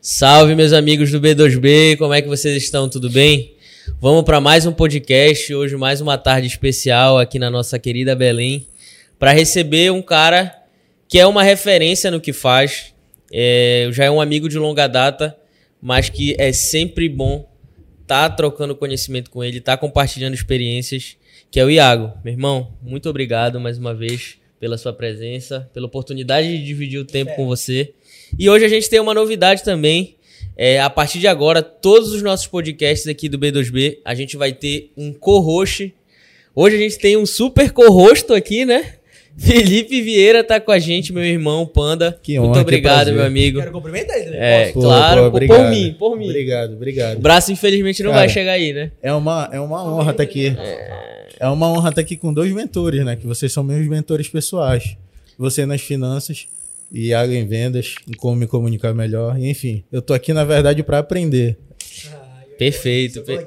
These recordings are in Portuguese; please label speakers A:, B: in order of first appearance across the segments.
A: Salve, meus amigos do B2B, como é que vocês estão? Tudo bem? Vamos para mais um podcast, hoje mais uma tarde especial aqui na nossa querida Belém, para receber um cara que é uma referência no que faz, é, já é um amigo de longa data, mas que é sempre bom tá trocando conhecimento com ele, tá compartilhando experiências, que é o Iago. Meu irmão, muito obrigado mais uma vez pela sua presença, pela oportunidade de dividir o tempo é. com você. E hoje a gente tem uma novidade também. É, a partir de agora, todos os nossos podcasts aqui do B2B, a gente vai ter um co-host. Hoje a gente tem um super co-host aqui, né? Felipe Vieira tá com a gente, meu irmão Panda. Que honra, Muito obrigado, meu amigo. Quero cumprimentar ele. Né? É, pô, claro, pô, por mim, por mim.
B: Obrigado, obrigado.
A: O braço infelizmente não Cara, vai chegar aí, né?
B: É uma, é uma honra estar tá aqui. É... é uma honra estar tá aqui com dois mentores, né? Que vocês são meus mentores pessoais. Você nas finanças e Iago em vendas, em como me comunicar melhor. Enfim, eu tô aqui na verdade para aprender.
A: Ah, Perfeito. Per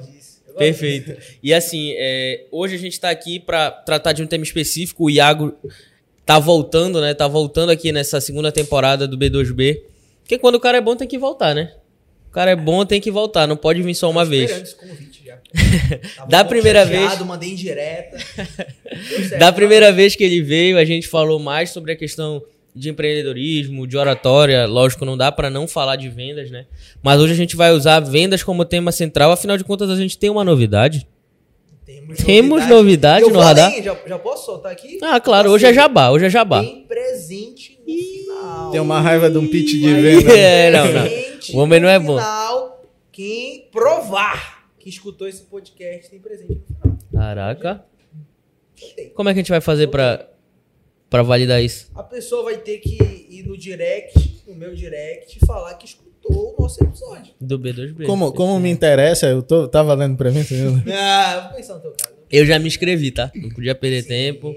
A: Perfeito. E assim, é, hoje a gente está aqui para tratar de um tema específico. O Iago tá voltando, né? Tá voltando aqui nessa segunda temporada do B2B. Porque quando o cara é bom tem que voltar, né? O cara é bom tem que voltar, não pode vir só uma vez. Esse convite já. da primeira chateado, vez.
C: Mandei indireta.
A: da primeira vez que ele veio, a gente falou mais sobre a questão de empreendedorismo, de oratória. Lógico, não dá para não falar de vendas, né? Mas hoje a gente vai usar vendas como tema central. Afinal de contas, a gente tem uma novidade. Temos, Temos novidade, novidade no radar.
C: Já, já, posso soltar aqui?
A: Ah, claro. Hoje é jabá. Hoje é jabá.
C: Tem presente no final.
B: Tem uma raiva de um pitch de venda.
A: é, não, não. O homem não é bom.
C: Final, quem provar que escutou esse podcast tem presente no final.
A: Caraca. Como é que a gente vai fazer para para validar isso?
C: A pessoa vai ter que ir no direct, no meu direct, falar que escutou o nosso episódio.
A: Do B2B.
B: Como, como me interessa, eu tô, tá valendo pra mim, entendeu?
C: ah, vou pensar no teu caso.
A: Eu já me inscrevi, tá? Não podia perder Sim. tempo.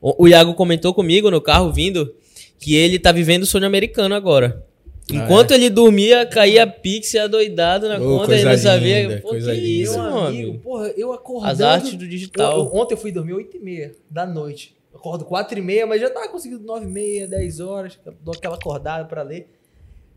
A: O, o Iago comentou comigo no carro vindo que ele tá vivendo o sonho americano agora. Ah, Enquanto ah, é? ele dormia, caía Pix adoidado na oh, conta, ele não sabia. Linda, Pô, que linda. isso, mano?
C: Porra, eu acordando...
A: As artes do digital.
C: Eu, ontem eu fui dormir 8 e meia da noite acordo 4 e meia, mas já tava conseguindo 9 e meia, 10 horas, dou aquela acordada para ler.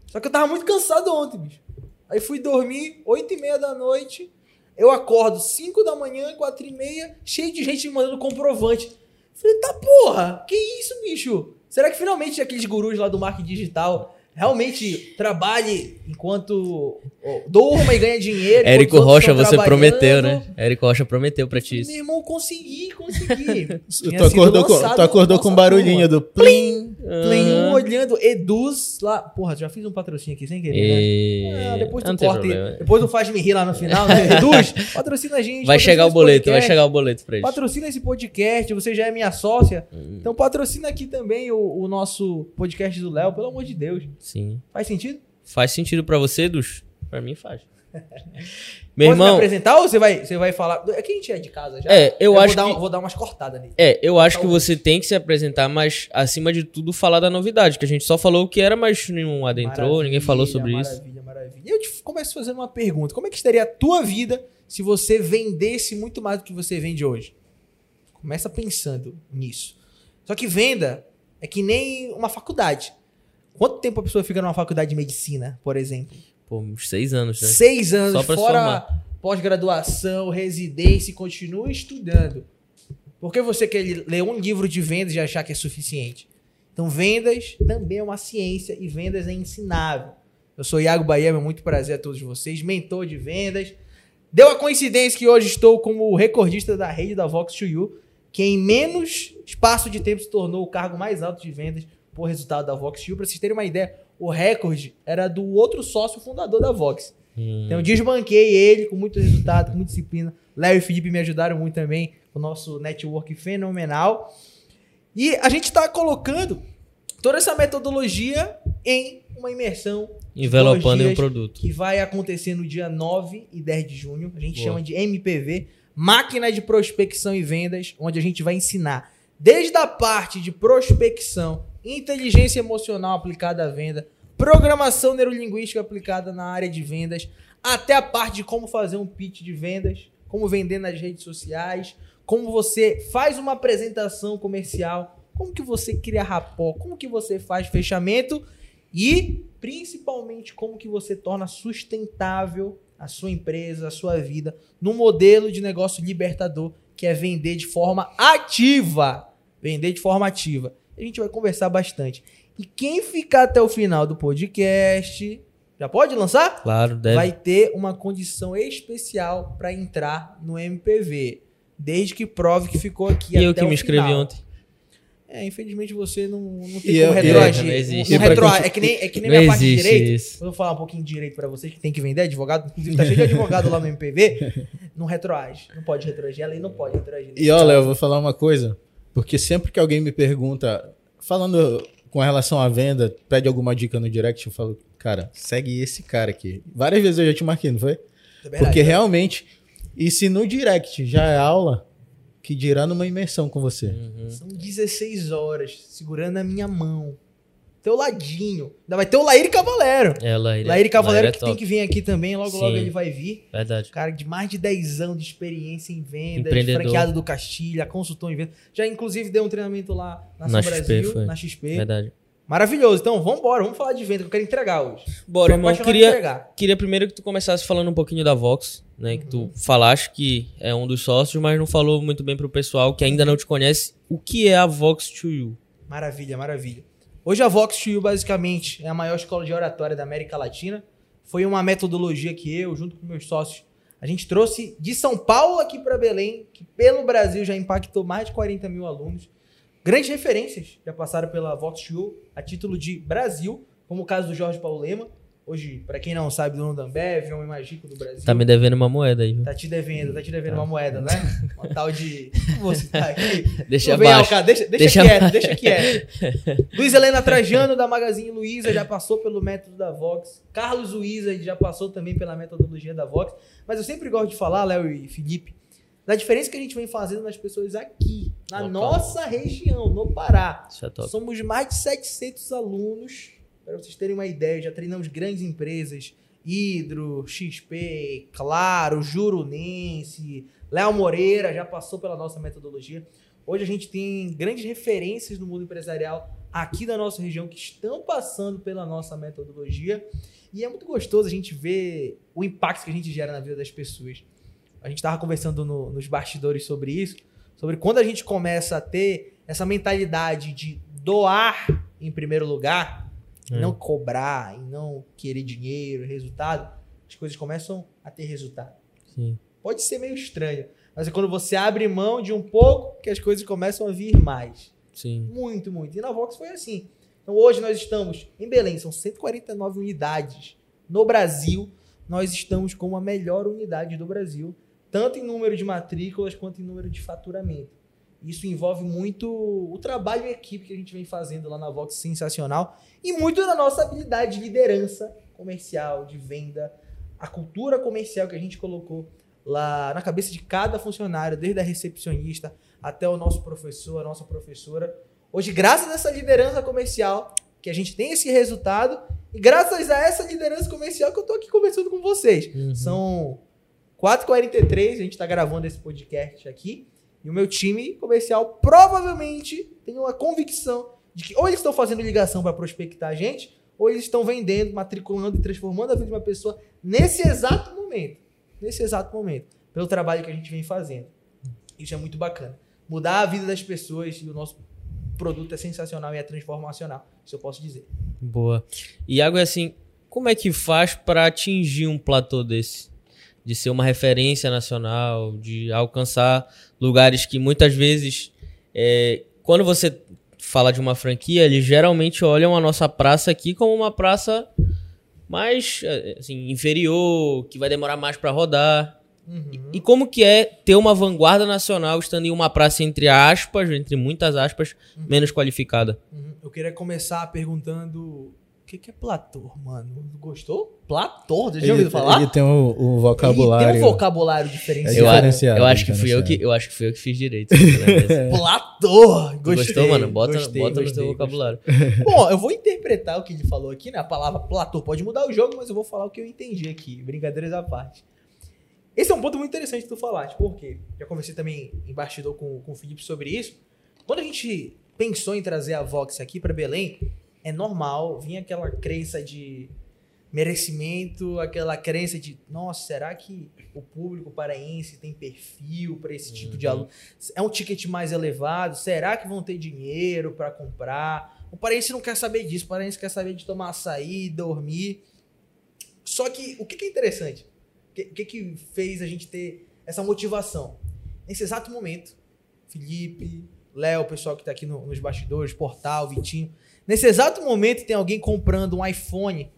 C: Só que eu tava muito cansado ontem, bicho. Aí fui dormir 8 e meia da noite, eu acordo 5 da manhã, 4 e meia, cheio de gente me mandando comprovante. Falei, tá porra, que isso, bicho? Será que finalmente aqueles gurus lá do marketing digital realmente trabalhe enquanto durma e ganha dinheiro.
A: Érico Rocha, você prometeu, né? Érico Rocha prometeu pra ti isso.
C: Meu irmão, consegui, consegui.
B: tu acordou, com, tu acordou com um barulhinho do plim,
C: plim. Uhum. olhando, Eduz lá. Porra, já fiz um patrocínio aqui sem querer, e... né? Ah, depois tu corta, depois tu faz me rir lá no final, né? Eduz, patrocina a gente.
A: Vai chegar o boleto, podcast. vai chegar o boleto pra gente.
C: Patrocina esse podcast, você já é minha sócia. Hum. Então patrocina aqui também o, o nosso podcast do Léo, pelo amor de Deus.
A: Sim.
C: Faz sentido?
A: Faz sentido para você, Dus? Para mim faz.
C: Meu Pode irmão, me apresentar ou você vai, você vai falar? Aqui a gente é de casa já.
A: É, eu, eu acho
C: vou
A: que
C: dar, vou dar umas cortadas nele.
A: É, eu acho que você tem que se apresentar, mas acima de tudo falar da novidade, que a gente só falou o que era, mas nenhum adentrou, maravilha, ninguém falou sobre
C: maravilha,
A: isso.
C: Maravilha, maravilha. E eu te começo fazendo uma pergunta: como é que estaria a tua vida se você vendesse muito mais do que você vende hoje? Começa pensando nisso. Só que venda é que nem uma faculdade. Quanto tempo a pessoa fica numa faculdade de medicina, por exemplo?
A: Pô, uns seis anos, né?
C: Seis anos, Só pra fora pós-graduação, residência e continua estudando. Por que você quer ler um livro de vendas e achar que é suficiente? Então, vendas também é uma ciência e vendas é ensinável. Eu sou Iago Bahia, é muito prazer a todos vocês, mentor de vendas. Deu a coincidência que hoje estou como recordista da rede da Vox 2 U, que em menos espaço de tempo se tornou o cargo mais alto de vendas por resultado da Vox Shield. Para vocês terem uma ideia, o recorde era do outro sócio fundador da Vox. Hum. Então eu desbanquei ele com muito resultado, com muita disciplina. Léo e Felipe me ajudaram muito também. O nosso network fenomenal. E a gente está colocando toda essa metodologia em uma imersão.
A: Envelopando em um produto.
C: Que vai acontecer no dia 9 e 10 de junho. A gente Boa. chama de MPV Máquina de Prospecção e Vendas, onde a gente vai ensinar desde a parte de prospecção inteligência emocional aplicada à venda, programação neurolinguística aplicada na área de vendas, até a parte de como fazer um pitch de vendas como vender nas redes sociais, como você faz uma apresentação comercial, como que você cria rapó, como que você faz fechamento e principalmente como que você torna sustentável a sua empresa, a sua vida, num modelo de negócio libertador, que é vender de forma ativa. Vender de forma ativa. A gente vai conversar bastante. E quem ficar até o final do podcast, já pode lançar?
A: Claro, deve.
C: Vai ter uma condição especial para entrar no MPV. Desde que prove que ficou aqui
A: E
C: até
A: eu que me inscrevi ontem.
C: É, infelizmente você não, não tem
B: E
C: como retroagir.
A: eu- não existe.
C: Não
B: conti-
C: É que nem, é que nem minha parte de direito.
A: isso.
C: Eu vou falar um pouquinho de direito pra vocês que tem que vender advogado. Inclusive, tá cheio de advogado lá no MPV. Não retroage. Não pode retroagir. A lei não pode retroagir.
B: E olha, eu vou falar uma coisa, porque sempre que alguém me pergunta, falando com relação à venda, pede alguma dica no direct, eu falo, cara, segue esse cara aqui. Várias vezes eu já te marquei, não foi?
C: É verdade.
B: Porque realmente, e se no direct já é aula, que dirá numa imersão com você.
A: Uhum.
C: São 16 horas segurando a minha mão. Teu ladinho. Ainda vai ter o Laíri Cavalero.
A: É, Laíra.
C: Laíri Cavalero
A: Laíra é
C: que tem que vir aqui também. Logo, logo
A: Sim.
C: ele vai vir.
A: Verdade.
C: Cara de mais de 10 anos de experiência em vendas,
A: Empreendedor.
C: franqueado do Castilha, consultor em vendas. Já inclusive deu um treinamento lá na,
A: Na XP,
C: Brasil,
A: foi.
C: na XP.
A: Verdade.
C: Maravilhoso. Então, vamos embora, vamos falar de venda, que eu quero entregar hoje.
A: Bora,
C: Tô
A: irmão. Queria, queria primeiro que tu começasse falando um pouquinho da Vox, né? Que tu falaste que é um dos sócios, mas não falou muito bem pro pessoal que ainda não te conhece. O que é a Vox to You?
C: Maravilha, maravilha. Hoje a Vox You, basicamente, é a maior escola de oratória da América Latina. Foi uma metodologia que eu, junto com meus sócios, a gente trouxe de São Paulo aqui para Belém, que pelo Brasil já impactou mais de 40 mil alunos. Grandes referências já passaram pela Vox You a título de Brasil, como o caso do Jorge Paulo Lema. Hoje, para quem não sabe, dono da Ambev, é um mágico do Brasil.
A: Tá me devendo uma moeda aí, viu?
C: Tá te devendo, tá te devendo uma moeda, né? Uma tal de. Como você tá aqui?
A: Deixa abaixo.
C: caso, deixa, deixa,
A: Deixa
C: quieto,
A: abaixo.
C: deixa quieto. Luiz Helena Trajano, da Magazine Luiza, já passou pelo método da Vox. Carlos Luiza já passou também pela metodologia da Vox. Mas eu sempre gosto de falar, Léo e Felipe, da diferença que a gente vem fazendo nas pessoas aqui, na
A: Local.
C: nossa região, no Pará.
A: Isso é top.
C: Somos mais de 700 alunos. Para vocês terem uma ideia, já treinamos grandes empresas. Hidro, XP, Claro, Jurunense, Léo Moreira já passou pela nossa metodologia. Hoje a gente tem grandes referências no mundo empresarial aqui da nossa região que estão passando pela nossa metodologia. E é muito gostoso a gente ver o impacto que a gente gera na vida das pessoas. A gente estava conversando no- nos bastidores sobre isso, sobre quando a gente começa a ter essa mentalidade de doar em primeiro lugar,
A: É.
C: não cobrar, e não querer dinheiro, resultado, as coisas começam a ter resultado.
A: Sim.
C: Pode ser meio estranho, mas é quando você abre mão de um pouco que as coisas começam a vir mais.
A: Sim.
C: Muito, muito. E na Vox foi assim. Então hoje nós estamos em Belém, são 149 unidades. No Brasil, nós estamos com a melhor unidade do Brasil, tanto em número de matrículas quanto em número de faturamento. Isso envolve muito o trabalho em equipe que a gente vem fazendo lá na Vox, sensacional, e muito da nossa habilidade de liderança comercial, de venda, a cultura comercial que a gente colocou lá na cabeça de cada funcionário, desde a recepcionista até o nosso professor, a nossa professora. Hoje, graças a essa liderança comercial, que a gente tem esse resultado, e graças a essa liderança comercial que eu tô aqui conversando com vocês.
A: Uhum.
C: São 4h43, a gente tá gravando esse podcast aqui, e o meu time comercial provavelmente tem uma convicção de que ou eles estão fazendo ligação para prospectar a gente, ou eles estão vendendo, matriculando e transformando a vida de uma pessoa nesse exato momento. Nesse exato momento. Pelo trabalho que a gente vem fazendo. Isso é muito bacana. Mudar a vida das pessoas e o nosso produto é sensacional e é transformacional. Isso eu posso dizer.
A: Boa. Iago, é assim, como é que faz para atingir um platô desse? De ser uma referência nacional, de alcançar lugares que muitas vezes, é, quando você fala de uma franquia, eles geralmente olham a nossa praça aqui como uma praça mais é, assim, inferior, que vai demorar mais para rodar.
C: Uhum.
A: E como que é ter uma vanguarda nacional estando em uma praça entre aspas, entre muitas aspas, menos qualificada?
C: Uhum. Eu queria começar perguntando o que, que é platô, mano? Gostou? Você já ouviu
B: Ele,
C: falar?
B: ele tem o, o
C: Ele
B: vocabulário.
C: tem um vocabulário diferenciado.
B: É
A: Eu,
B: diferenciado,
A: eu acho que fui eu que eu acho que fui eu que fiz direito. né?
C: Platô!
A: Tu
C: Gostei,
A: Gostou, mano? Bota,
C: gostei,
A: bota no
C: gostei,
A: teu vocabulário.
C: gostei. Bom, eu vou interpretar o que ele falou aqui, né? A palavra platô pode mudar o jogo, mas eu vou falar o que eu entendi aqui. Brincadeiras à parte. Esse é um ponto muito interessante de tu falar, tipo, porque já conversei também em bastidor com, com o Felipe sobre isso. Quando a gente pensou em trazer a Vox aqui para Belém, é normal vir aquela crença de merecimento, aquela crença de, nossa, será que o público paraense tem perfil para esse tipo de aluno? É um ticket mais elevado? Será que vão ter dinheiro para comprar? O paraense não quer saber disso, o paraense quer saber de tomar açaí, dormir. Só que o que, que é interessante? O que, que, que fez a gente ter essa motivação? Nesse exato momento, Felipe, Léo, o pessoal que está aqui no- nos bastidores, Portal, Vitinho. Nesse exato momento tem alguém comprando um iPhone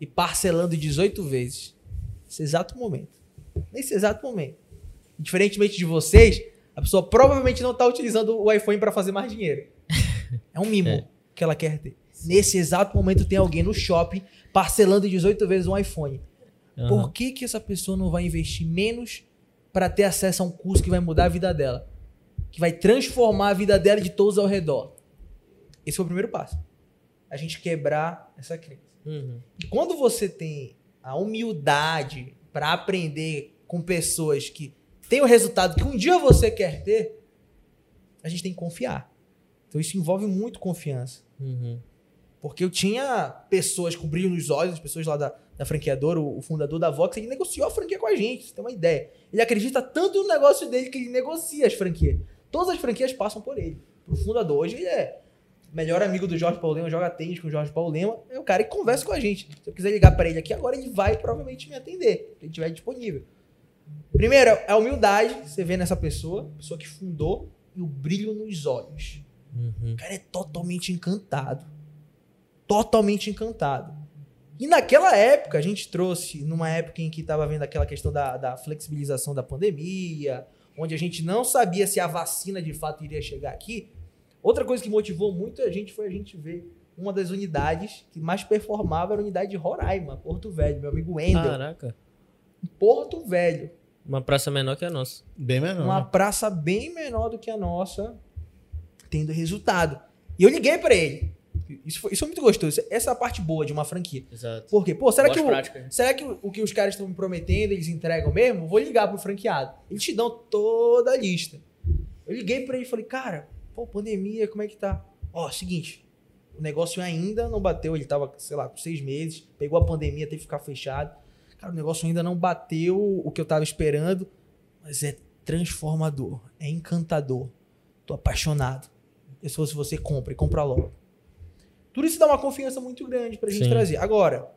C: e parcelando 18 vezes. Nesse exato momento. Nesse exato momento. Diferentemente de vocês, a pessoa provavelmente não está utilizando o iPhone para fazer mais dinheiro. É um mimo
A: É.
C: que ela quer ter. Nesse exato momento tem alguém no shopping parcelando 18 vezes um iPhone.
A: Aham.
C: Por que, que essa pessoa não vai investir menos para ter acesso a um curso que vai mudar a vida dela? Que vai transformar a vida dela e de todos ao redor? Esse foi o primeiro passo. A gente quebrar essa crença.
A: Uhum.
C: E quando você tem a humildade para aprender com pessoas que têm o resultado que um dia você quer ter, a gente tem que confiar. Então isso envolve muito confiança.
A: Uhum.
C: Porque eu tinha pessoas com brilho nos olhos, pessoas lá da, da franqueadora, o, o fundador da Vox, ele negociou a franquia com a gente, você tem uma ideia. Ele acredita tanto no negócio dele que ele negocia as franquias. Todas as franquias passam por ele. O fundador hoje ele é melhor amigo do Jorge Paulo Lema, joga tênis com o Jorge Paulo Lema, é o cara que conversa com a gente. Se eu quiser ligar para ele aqui agora, ele vai provavelmente me atender, se ele estiver disponível. Primeiro, é a humildade, você vê nessa pessoa, pessoa que fundou, e o brilho nos olhos.
A: Uhum.
C: O cara é totalmente encantado. Totalmente encantado. E naquela época, a gente trouxe, numa época em que estava vendo aquela questão da, da flexibilização da pandemia, onde a gente não sabia se a vacina de fato iria chegar aqui. Outra coisa que motivou muito a gente foi a gente ver uma das unidades que mais performava era a unidade de Roraima, Porto Velho. Meu amigo Wendel,
A: Caraca.
C: Porto Velho.
A: Uma praça menor que a nossa.
B: Bem menor.
C: Uma
B: né?
C: praça bem menor do que a nossa, tendo resultado. E eu liguei pra ele. Isso foi, isso foi muito gostoso. Essa é a parte boa de uma franquia.
A: Exato.
C: Por quê? Pô, será
A: Boas
C: que, o,
A: práticas,
C: será que o, o que os caras estão me prometendo, eles entregam mesmo? Vou ligar pro franqueado. Eles te dão toda a lista. Eu liguei pra ele e falei, cara, pô, pandemia, como é que tá? Ó, seguinte, o negócio ainda não bateu, ele tava, sei lá, com seis meses, pegou a pandemia, teve que ficar fechado. Cara, o negócio ainda não bateu o que eu tava esperando, mas é transformador, é encantador. Tô apaixonado. E se fosse você, compra e compra logo. Tudo isso dá uma confiança muito grande pra gente
A: Sim.
C: trazer. Agora,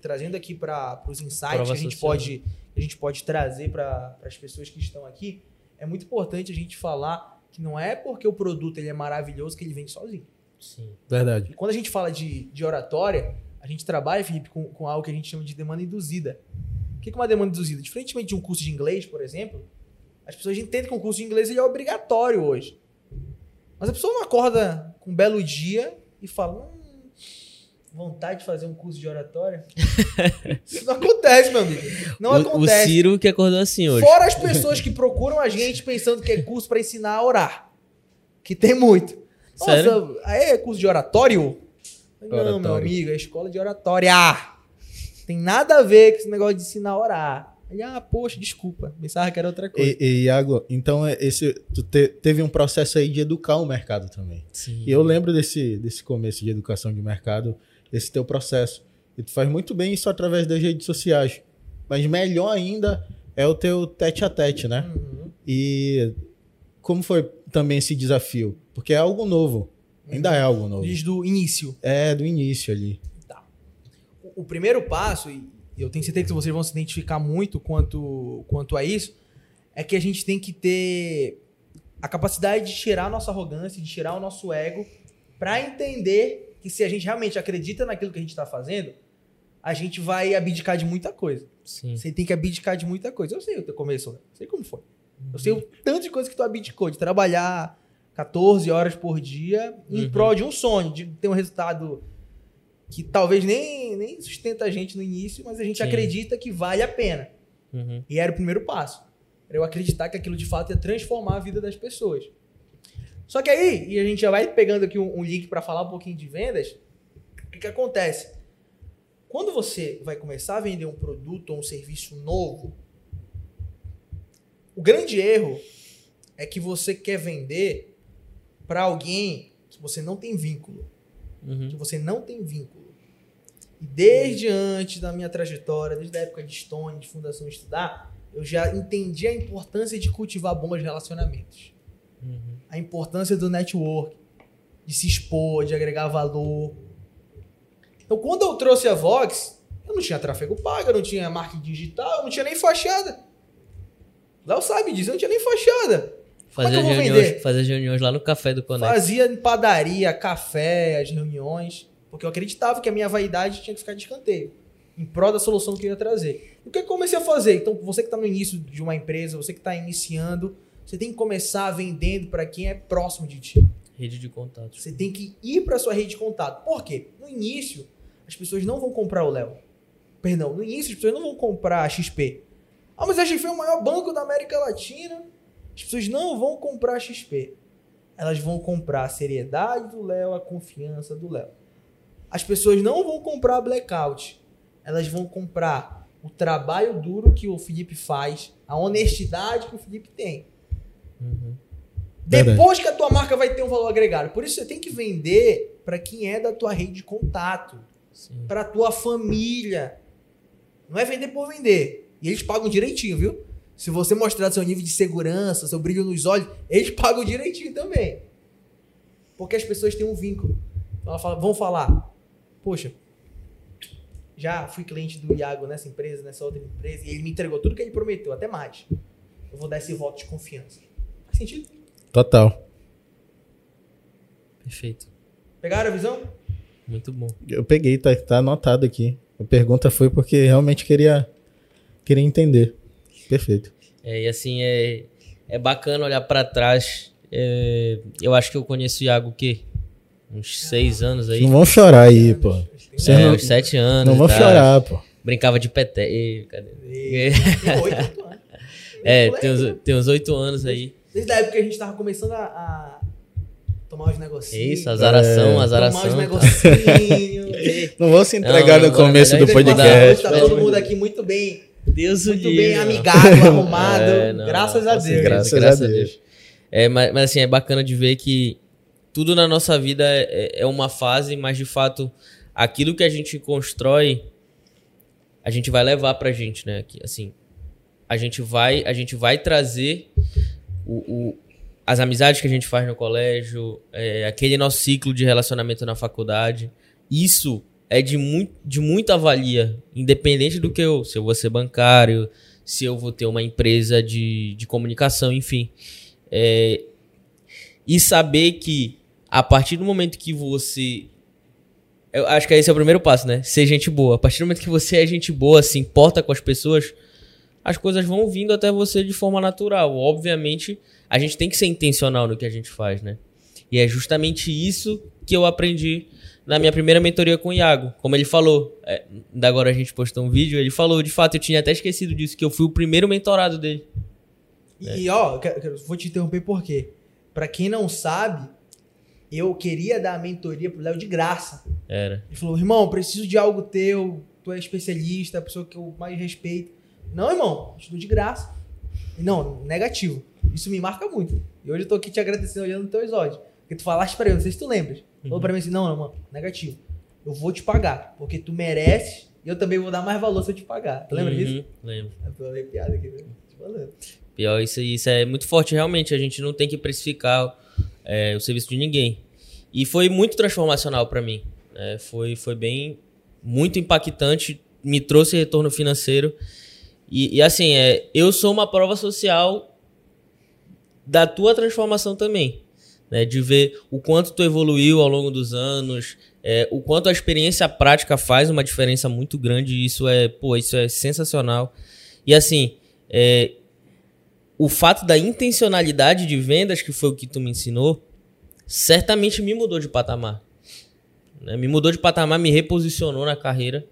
C: trazendo aqui para os insights
A: Prova
C: que a gente
A: social.
C: pode, a gente pode trazer para as pessoas que estão aqui, é muito importante a gente falar que não é porque o produto ele é maravilhoso que ele vem sozinho.
A: Sim.
B: Verdade.
C: E quando a gente fala de, de oratória, a gente trabalha, Felipe, com, com algo que a gente chama de demanda induzida. O que é uma demanda induzida? Diferentemente de um curso de inglês, por exemplo, as pessoas entendem que um curso de inglês ele é obrigatório hoje. Mas a pessoa não acorda com um belo dia e fala: hum, vontade de fazer um curso de oratória? Isso não acontece, meu amigo. Não
A: o, o
C: acontece.
A: Ciro que acordou assim hoje.
C: Fora as pessoas que procuram a gente pensando que é curso para ensinar a orar. Que tem muito.
A: Sério?
C: Nossa, aí é curso de oratório? Não,
B: Oratório.
C: meu amigo, é escola de oratória. Tem nada a ver com esse negócio de ensinar a orar. Ele, ah, poxa, desculpa. Pensava que era outra coisa.
B: E, e, Iago, então é esse, tu te- teve um processo aí de educar o mercado também.
A: Sim.
B: E eu lembro desse, desse começo de educação de mercado, esse teu processo. E tu faz muito bem isso através das redes sociais. Mas melhor ainda é o teu tete a tete, né?
C: Uhum.
B: E como foi também esse desafio? Porque é algo novo. Ainda é algo novo.
C: Desde o início.
B: É do início ali.
C: O, o primeiro passo, e eu tenho certeza que vocês vão se identificar muito quanto, quanto a isso, é que a gente tem que ter a capacidade de tirar a nossa arrogância, de tirar o nosso ego, para entender que se a gente realmente acredita naquilo que a gente está fazendo, a gente vai abdicar de muita coisa.
A: Sim.
C: Você tem que abdicar de muita coisa. Eu sei o teu começo, né? sei como foi. Eu sei o tanto de coisa que tu abdicou, de trabalhar 14 horas por dia em
A: Uhum.
C: prol de um sonho, de ter um resultado que talvez nem, nem sustenta a gente no início, mas a gente
A: Sim.
C: acredita que vale a pena.
A: Uhum.
C: E era o primeiro passo. Era eu acreditar que aquilo de fato ia transformar a vida das pessoas. Só que aí, e a gente já vai pegando aqui um, um link para falar um pouquinho de vendas, o que, que acontece? Quando você vai começar a vender um produto ou um serviço novo, O grande erro é que você quer vender para alguém que você não tem vínculo.
A: Uhum.
C: Que você não tem vínculo. E desde antes da minha trajetória, desde a época de Stone, de Fundação Estudar, eu já entendi a importância de cultivar bons relacionamentos.
A: Uhum.
C: A importância do network, de se expor, de agregar valor. Então, quando eu trouxe a Vox, eu não tinha tráfego pago, eu não tinha marketing digital, eu não tinha nem fachada. Léo sabe disso, eu não tinha nem fachada. Como é que
A: Fazer
C: eu vou
A: reuniões, fazer reuniões lá no café do Conect.
C: Fazia em padaria, café, as reuniões, porque eu acreditava que a minha vaidade tinha que ficar de escanteio, em prol da solução que eu ia trazer. O que eu comecei a fazer? Então, você que está no início de uma empresa, você que está iniciando, você tem que começar vendendo para quem é próximo de ti.
A: Rede de contatos.
C: Você tem que ir para sua rede de contato. Por quê? No início, as pessoas não vão comprar o Léo. Perdão, no início as pessoas não vão comprar a XP. Ah, mas a XP é o maior banco da América Latina. As pessoas não vão comprar a XP. Elas vão comprar a seriedade do Léo, a confiança do Léo. As pessoas não vão comprar a Blackout. Elas vão comprar o trabalho duro que o Felipe faz, a honestidade que o Felipe tem.
A: Uhum.
B: Verdade.
C: Depois que a tua marca vai ter um valor agregado. Por isso você tem que vender para quem é da tua rede de contato, para tua família. Não é vender por vender. E eles pagam direitinho, viu? Se você mostrar seu nível de segurança, seu brilho nos olhos, eles pagam direitinho também. Porque as pessoas têm um vínculo. Ela fala- vão falar, poxa, já fui cliente do Iago nessa empresa, nessa outra empresa, e ele me entregou tudo que ele prometeu, até mais. Eu vou dar esse voto de confiança. Sentido?
B: Total.
A: Perfeito.
C: Pegaram a visão?
A: Muito bom.
B: Eu peguei, tá, tá anotado aqui. A pergunta foi porque realmente queria, queria entender. Perfeito.
A: É, e assim, é, é bacana olhar pra trás. É, eu acho que eu conheço o Iago o quê? Uns seis anos aí.
B: Não vão chorar aí, pô.
A: É,
B: não,
A: uns sete anos.
B: não vão
A: tá?
B: chorar, pô.
A: Brincava de peté. Cadê?
C: E- Tem oito anos.
A: É, tem
C: né?
A: uns, tem uns oito anos aí.
C: Desde a época que a gente tava começando a, a tomar os negocinhos.
A: Isso, azaração,
B: É.
A: azaração.
C: Tomar os
A: tá?
C: negocinhos.
B: Não vou se entregar
A: Não,
B: no
A: agora
B: começo do podcast.
C: Tá todo mundo aqui muito bem,
A: Deus
C: muito bem
A: mano.
C: amigado, arrumado.
A: É, não,
C: graças a Deus.
B: Graças a Deus.
A: É, mas, mas assim, é bacana de ver que tudo na nossa vida é, é uma fase, mas de fato, aquilo que a gente constrói, a gente vai levar pra gente, né? Que, assim, a gente vai, a gente vai trazer o, o- as amizades que a gente faz no colégio, é, aquele nosso ciclo de relacionamento na faculdade. Isso é de, muito, de muita valia, independente do que eu, se eu vou ser bancário, se eu vou ter uma empresa de, de comunicação, enfim. É, e saber que a partir do momento que você. Eu acho que esse é o primeiro passo, né? Ser gente boa. A partir do momento que você é gente boa, se importa com as pessoas, as coisas vão vindo até você de forma natural. Obviamente, a gente tem que ser intencional no que a gente faz, né? E é justamente isso que eu aprendi na minha primeira mentoria com o Iago. Como ele falou, é, da agora a gente postou um vídeo, ele falou, de fato, eu tinha até esquecido disso, que eu fui o primeiro mentorado dele.
C: E ó, eu quero- quero- vou te interromper por quê? Pra quem não sabe, eu queria dar a mentoria pro Léo de graça.
A: Era.
C: Ele falou, irmão, preciso de algo teu, tu é especialista, a pessoa que eu mais respeito. Não, irmão, estudo de graça. Não, negativo. Isso me marca muito. E hoje eu tô aqui te agradecendo olhando no teu episódio. Porque tu falaste pra ele, não sei se tu lembras. Falou pra mim assim, não, não, mano, negativo. Eu vou te pagar, porque tu mereces e eu também vou dar mais valor se eu te pagar. Tu lembra
A: Uhum,
C: disso?
A: Lembro.
C: Eu tô arrepiado aqui, né? Te falando.
A: Pior, isso, isso é muito forte, realmente. A gente não tem que precificar é, o serviço de ninguém. E foi muito transformacional para mim. né? foi, foi bem, muito impactante, me trouxe retorno financeiro. E, e, assim, é, eu sou uma prova social da tua transformação também. Né? De ver o quanto tu evoluiu ao longo dos anos, é, o quanto a experiência prática faz uma diferença muito grande. E isso é, pô, isso é sensacional. E assim, é, o fato da intencionalidade de vendas, que foi o que tu me ensinou, certamente me mudou de patamar. Né? Me mudou de patamar, me reposicionou na carreira.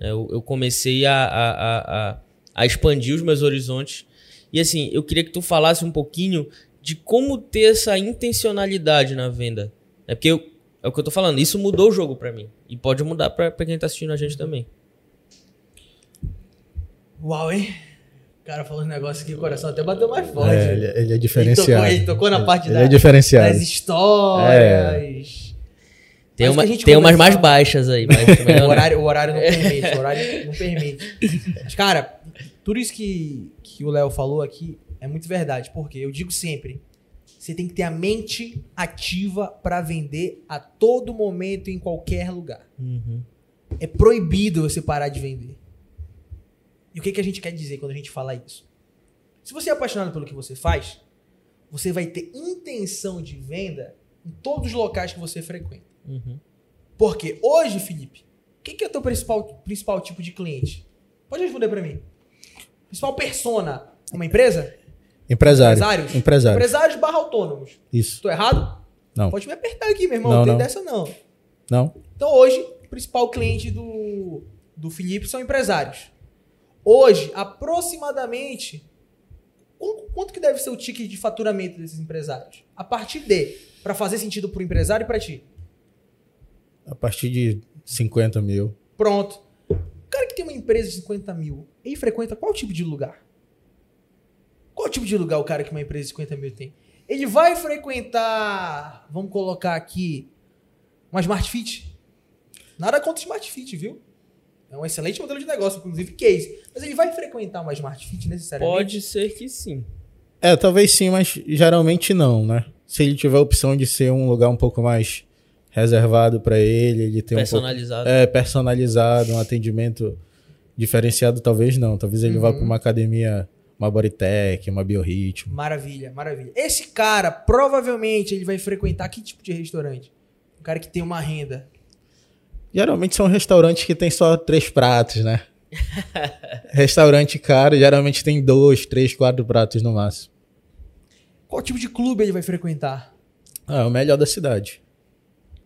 A: né? Eu, eu comecei a, a, a, a, a expandir os meus horizontes. E assim, eu queria que tu falasse um pouquinho de como ter essa intencionalidade na venda. É porque eu- é o que eu tô falando, isso mudou o jogo pra mim. E pode mudar pra pra quem tá assistindo a gente também.
C: Uau, hein? cara falou um negócio que o coração até bateu mais forte.
B: É, ele, ele é
C: Ele
B: diferenciado.
C: tocou, ele tocou na parte
B: ele
C: da-
B: é diferenciado.
C: das histórias.
A: Tem,
C: Mas
A: uma,
C: que a gente
A: tem umas mais baixas aí, mas
C: O horário, o horário não permite, o horário não permite. Mas, cara, tudo isso que, que o Léo falou aqui é muito verdade, porque eu digo sempre, você tem que ter a mente ativa pra vender a todo momento, em qualquer lugar.
A: Uhum.
C: É proibido você parar de vender. E o que, que a gente quer dizer quando a gente fala isso? Se você é apaixonado pelo que você faz, você vai ter intenção de venda em todos os locais que você frequenta.
A: Uhum.
C: Porque hoje, Felipe, o que, que é o teu principal, principal tipo de cliente? Pode responder pra mim. Principal persona? Uma empresa?
B: Empresário.
C: Empresários?
B: Empresário.
C: Empresários barra autônomos.
B: Isso.
C: Tô errado?
B: Não.
C: Pode me apertar aqui, meu irmão.
B: Não,
C: não tem
B: não.
C: dessa não.
B: Não?
C: Então hoje, o principal cliente do, do Felipe são empresários. Hoje, aproximadamente, qu- quanto que deve ser o ticket de faturamento desses empresários? A partir de, para fazer sentido pro empresário e para ti.
B: A partir de 50 mil.
C: Pronto. Empresa de 50 mil, ele frequenta qual tipo de lugar? Qual tipo de lugar o cara que uma empresa de 50 mil tem? Ele vai frequentar, vamos colocar aqui, uma Smart Fit. Nada contra Smart Fit, viu? É um excelente modelo de negócio, inclusive case. Mas ele vai frequentar uma Smart Fit necessariamente?
A: Pode ser que sim.
B: É, talvez sim, mas geralmente não, né? Se ele tiver a opção de ser um lugar um pouco mais reservado para ele, ele tem um pouco,
A: Personalizado.
B: é personalizado, um atendimento diferenciado, talvez não. Talvez ele vá
C: Uhum.
B: para uma academia, uma bodytech, uma biorritmo.
C: Maravilha, maravilha. Esse cara, provavelmente, ele vai frequentar que tipo de restaurante? Um cara que tem uma renda.
B: Geralmente são restaurantes que tem só três pratos, né? Restaurante caro, geralmente tem dois, três, quatro pratos no máximo.
C: Qual tipo de clube ele vai frequentar?
B: Ah, o melhor da cidade.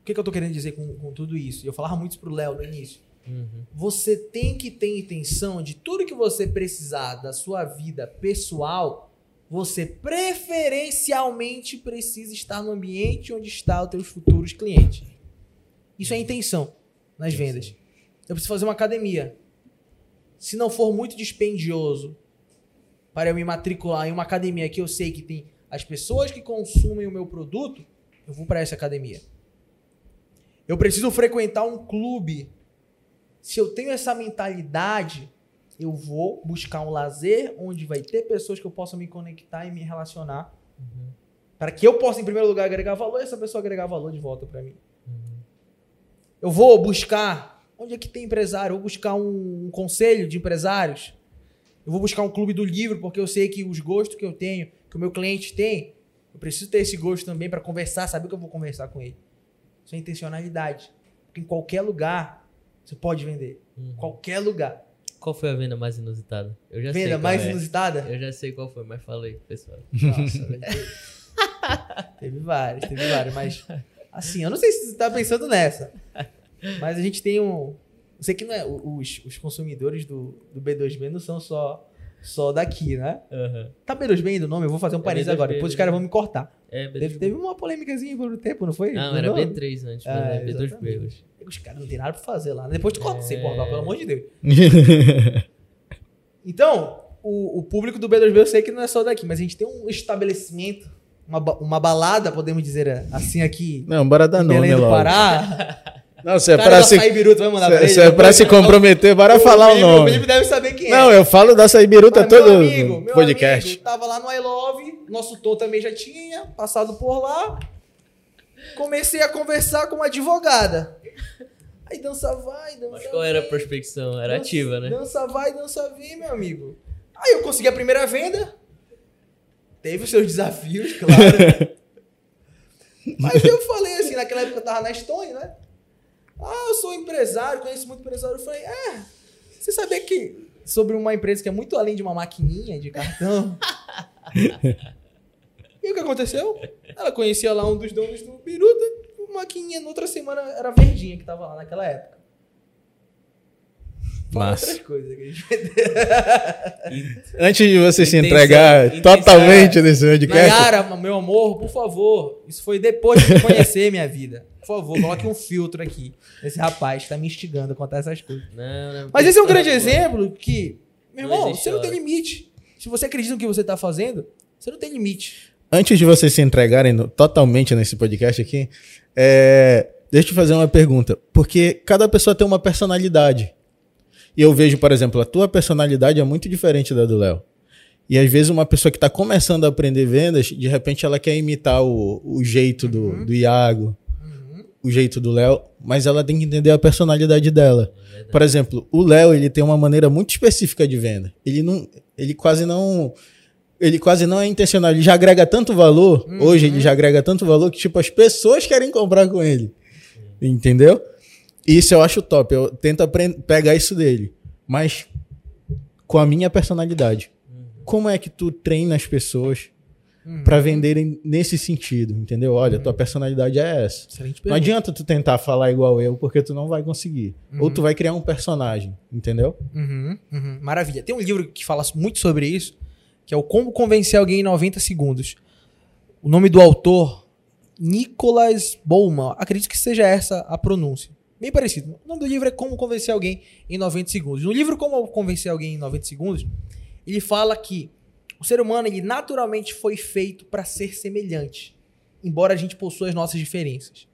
C: O que, que eu tô querendo dizer com, com tudo isso? Eu falava muito isso pro Léo no início.
A: Uhum.
C: Você tem que ter intenção de tudo que você precisar da sua vida pessoal, você preferencialmente precisa estar no ambiente onde está os teus futuros clientes. Isso é intenção nas vendas. Eu preciso fazer uma academia. Se não for muito dispendioso para eu me matricular em uma academia que eu sei que tem as pessoas que consumem o meu produto, eu vou para essa academia. Eu preciso frequentar um clube. Se eu tenho essa mentalidade, eu vou buscar um lazer onde vai ter pessoas que eu possa me conectar e me relacionar. Para que eu possa, em primeiro lugar, agregar valor e essa pessoa agregar valor de volta para mim. Eu vou buscar. Onde é que tem empresário? Eu vou buscar um, um conselho de empresários. Eu vou buscar um clube do livro, porque eu sei que os gostos que eu tenho, que o meu cliente tem, eu preciso ter esse gosto também para conversar, saber que eu vou conversar com ele. Isso é intencionalidade. Porque em qualquer lugar você pode vender.
A: Uhum.
C: Qualquer lugar.
A: Qual foi a venda mais inusitada? Eu já.
C: Venda mais
A: é.
C: inusitada?
A: Eu já sei qual foi, mas falei, pessoal.
C: Nossa, velho. Teve, teve várias, teve várias. Mas, assim, eu não sei se você tá pensando nessa. Mas a gente tem um. Eu sei que não é, os, os consumidores do, do B2B não são só, só daqui, né?
A: Aham.
C: Tá B2B ainda o nome? Eu vou fazer um
A: É
C: parênteses
A: B2B,
C: agora. Depois os caras vão me cortar.
A: É, B2B.
C: Teve, teve uma polêmicazinha por um tempo, não foi?
A: Não,
C: Do
A: era
C: nome?
A: B3 antes, mas é B2B
C: exatamente.
A: hoje.
C: Os caras não tem nada pra fazer lá. né? Depois tu corta sem
A: É.
C: cortar, pelo amor de Deus. Então, o, o público do B2B eu sei que não é só daqui, mas a gente tem um estabelecimento, uma, uma balada, podemos dizer assim aqui,
B: Não, bora dar nome
C: Belém do
B: logo.
C: Pará.
B: Não, se é
C: O do
B: se,
C: Biruta vai mandar pra ele.
B: se é pra se comprometer, bora
C: O
B: falar o
C: Felipe- O
B: nome.
C: Felipe deve saber quem é.
B: Não, eu falo da Açaí Biruta
C: Mas,
B: todo
C: meu amigo, meu
B: podcast.
C: amigo, tava lá no I Love, nosso Tom também já tinha passado por lá. Comecei a conversar com uma advogada. Aí dança vai, dança
A: Mas qual era a
C: vem.
A: prospecção? Era
C: Dança-
A: ativa, né?
C: Dança vai, dança vem, meu amigo. Aí eu consegui a primeira venda. Teve os seus desafios, claro. Mas eu falei assim, naquela época eu tava na Estônia, né? Ah, eu sou empresário, conheço muito empresário. Eu falei, é, você sabia que sobre uma empresa que é muito além de uma maquininha de cartão? e o que aconteceu? Ela conhecia lá um dos donos do Biruta, uma maquininha, na outra semana era verdinha que tava lá naquela época. Outras coisas que a gente
B: Antes de você se entregar
A: intenção-
B: totalmente nesse podcast,
C: Nayara, meu amor, por favor. Isso foi depois de conhecer minha vida. Por favor, coloque um filtro aqui. Esse rapaz que tá me instigando a contar essas coisas.
A: Não, não.
C: Mas
A: tem
C: esse é um
A: que-
C: grande exemplo que, meu
A: Não
C: irmão,
A: existe
C: você não tem limite. Se você acredita no que você está fazendo, você não tem limite.
B: Antes de vocês se entregarem no- totalmente nesse podcast aqui, é, deixa eu te fazer uma pergunta. Porque cada pessoa tem uma personalidade. E eu vejo, por exemplo, a tua personalidade é muito diferente da do Léo. E às vezes uma pessoa que está começando a aprender vendas, de repente ela quer imitar o, o jeito do, do Iago, o jeito do Léo, mas ela tem que entender a personalidade dela. Por exemplo, o Léo, ele tem uma maneira muito específica de venda. Ele não, ele quase não, ele quase não é intencional. Ele já agrega tanto valor, hoje ele já agrega tanto valor que tipo as pessoas querem comprar com ele. Entendeu? Isso eu acho top. Eu tento pegar isso dele, mas com a minha personalidade. Como é que tu treina as pessoas pra venderem nesse sentido, entendeu? Olha, tua personalidade é essa. Não adianta tu tentar falar igual eu, porque tu não vai conseguir. Ou tu vai criar um personagem, entendeu?
C: Uhum, uhum. Maravilha. Tem um livro que fala muito sobre isso, que é o Como Convencer Alguém em 90 Segundos. O nome do autor, Nicholas Bowman. Acredito que seja essa a pronúncia. Bem parecido. O nome do livro é Como Convencer Alguém em 90 Segundos. No livro Como Convencer Alguém em 90 Segundos, ele fala que o ser humano ele naturalmente foi feito para ser semelhante, embora a gente possua as nossas diferenças.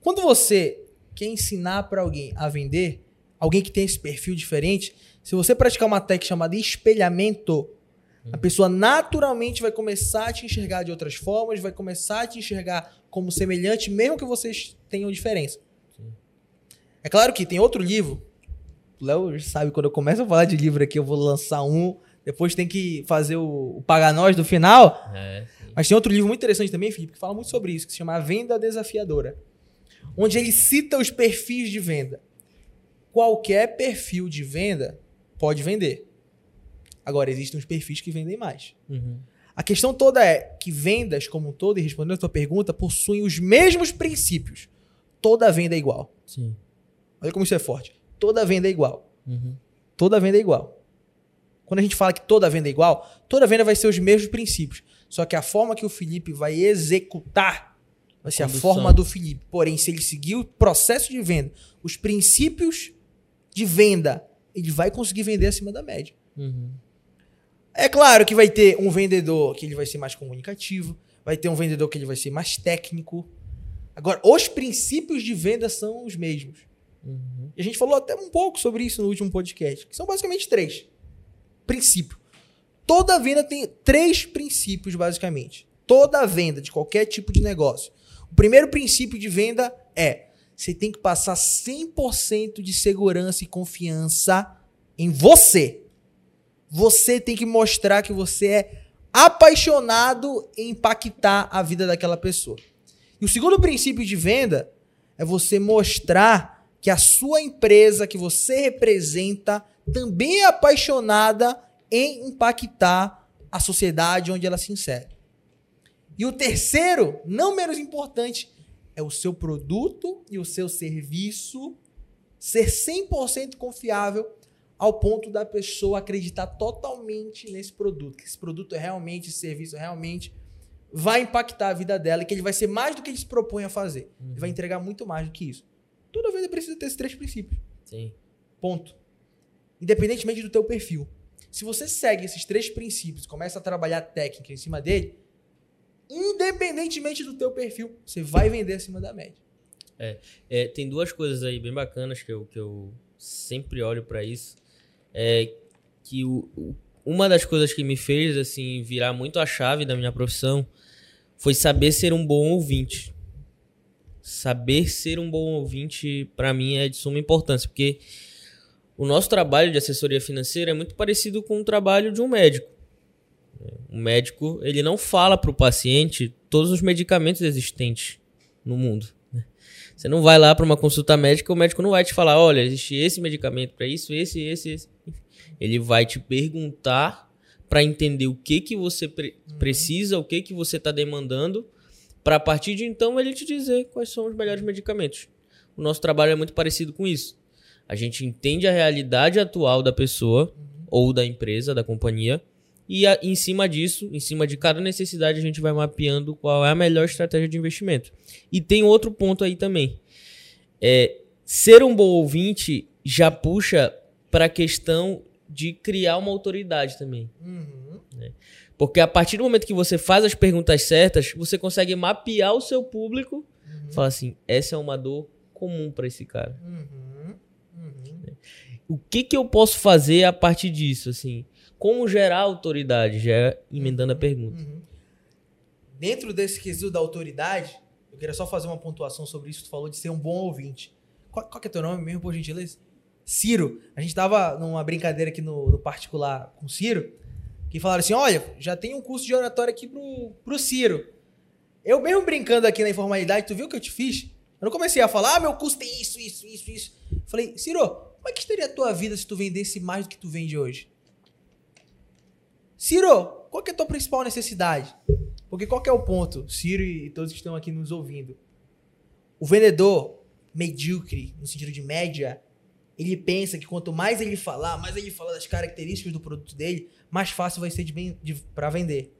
C: Quando você quer ensinar para alguém a vender, alguém que tem esse perfil diferente, se você praticar uma técnica chamada espelhamento, a pessoa naturalmente vai começar a te enxergar de outras formas, vai começar a te enxergar como semelhante, mesmo que vocês tenham diferença. É claro que tem outro livro. O Léo sabe, quando eu começo a falar de livro aqui, eu vou lançar um, depois tem que fazer o, o Paga Nós do final.
A: É.
C: Mas tem outro livro muito interessante também, Felipe, que fala muito sobre isso, que se chama A Venda Desafiadora. Onde ele cita os perfis de venda. Qualquer perfil de venda pode vender. Agora, existem os perfis que vendem mais.
A: Uhum.
C: A questão toda é que vendas, como um todo, e respondendo a tua pergunta, possuem os mesmos princípios. Toda venda é igual.
A: Sim.
C: Olha como isso é forte. Toda venda é igual.
A: Uhum.
C: Toda venda é igual. Quando a gente fala que toda venda é igual, toda venda vai ser os mesmos princípios. Só que a forma que o Felipe vai executar vai ser a
A: Condução.
C: forma do Felipe. Porém, se ele seguir o processo de venda, os princípios de venda, ele vai conseguir vender acima da média.
A: Uhum.
C: É claro que vai ter um vendedor que ele vai ser mais comunicativo, vai ter um vendedor que ele vai ser mais técnico. Agora, os princípios de venda são os mesmos.
A: Uhum.
C: E a gente falou até um pouco sobre isso no último podcast, que são basicamente três. Princípio. Toda venda tem três princípios, basicamente. Toda venda de qualquer tipo de negócio. O primeiro princípio de venda é: você tem que passar 100% de segurança e confiança em você. Você tem que mostrar que você é apaixonado em impactar a vida daquela pessoa. E o segundo princípio de venda é você mostrar que a sua empresa que você representa também é apaixonada em impactar a sociedade onde ela se insere. E o terceiro, não menos importante, é o seu produto e o seu serviço ser 100% confiável ao ponto da pessoa acreditar totalmente nesse produto, que esse produto é realmente, esse serviço realmente vai impactar a vida dela e que ele vai ser mais do que ele se propõe a fazer. Ele vai entregar muito mais do que isso. Toda venda precisa ter esses três princípios.
A: Sim.
C: Ponto. Independentemente do teu perfil. Se você segue esses três princípios começa a trabalhar técnica em cima dele, independentemente do teu perfil, você vai vender acima da média.
A: É, tem duas coisas aí bem bacanas que eu, que eu sempre olho pra isso. É que o, o- uma das coisas que me fez assim virar muito a chave da minha profissão foi saber ser um bom ouvinte. Saber ser um bom ouvinte pra mim é de suma importância, porque o nosso trabalho de assessoria financeira é muito parecido com o trabalho de um médico. O médico, ele não fala para o paciente todos os medicamentos existentes no mundo. né? Você não vai lá para uma consulta médica, o médico não vai te falar, olha, existe esse medicamento para isso, esse, esse, esse. Ele vai te perguntar para entender o que que você pre- precisa, o que que você está demandando, para a partir de então ele te dizer quais são os melhores medicamentos. O nosso trabalho é muito parecido com isso. A gente entende a realidade atual da pessoa ou da empresa, da companhia, e a- em cima disso, em cima de cada necessidade, a gente vai mapeando qual é a melhor estratégia de investimento. E tem outro ponto aí também. É, ser um bom ouvinte já puxa para a questão de criar uma autoridade também.
C: Uhum.
A: Porque a partir do momento que você faz as perguntas certas, você consegue mapear o seu público
C: Uhum.
A: Fala assim, essa é uma dor comum pra esse cara.
C: Uhum. Uhum.
A: O que que eu posso fazer a partir disso, assim? Como gerar autoridade? Já é emendando a pergunta.
C: Uhum. Dentro desse quesito da autoridade, eu queria só fazer uma pontuação sobre isso. Tu falou de ser um bom ouvinte. Qual, qual que é teu nome mesmo, por gentileza? Ciro. A gente tava numa brincadeira aqui no, no particular com o Ciro, que falaram assim: olha, já tem um curso de oratória aqui pro, pro Ciro. Eu mesmo brincando aqui na informalidade, tu viu o que eu te fiz? Eu não comecei a falar, ah, meu curso tem isso, isso, isso, isso. Falei, Ciro, como é que estaria a tua vida se tu vendesse mais do que tu vende hoje? Ciro, qual que é a tua principal necessidade? Porque qual que é o ponto, Ciro e todos que estão aqui nos ouvindo? O vendedor medíocre, no sentido de média, ele pensa que quanto mais ele falar, mais ele falar das características do produto dele, mais fácil vai ser para vender.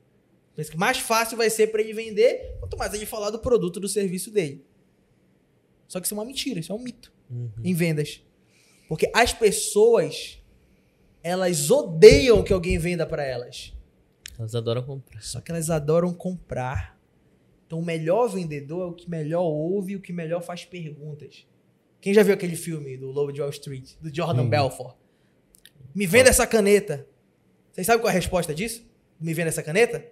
C: Pensa que mais fácil vai ser para ele vender, quanto mais ele falar do produto, do serviço dele. Só que isso é uma mentira, isso é um mito
A: Uhum.
C: em vendas. Porque as pessoas, elas odeiam que alguém venda para elas.
A: Elas adoram comprar.
C: Só que elas adoram comprar. Então, o melhor vendedor é o que melhor ouve e o que melhor faz perguntas. Quem já viu aquele filme do Lobo de Wall Street, do Jordan
B: Hum.
C: Belfort? Me venda essa caneta. Vocês sabem qual é a resposta disso? Me venda essa caneta?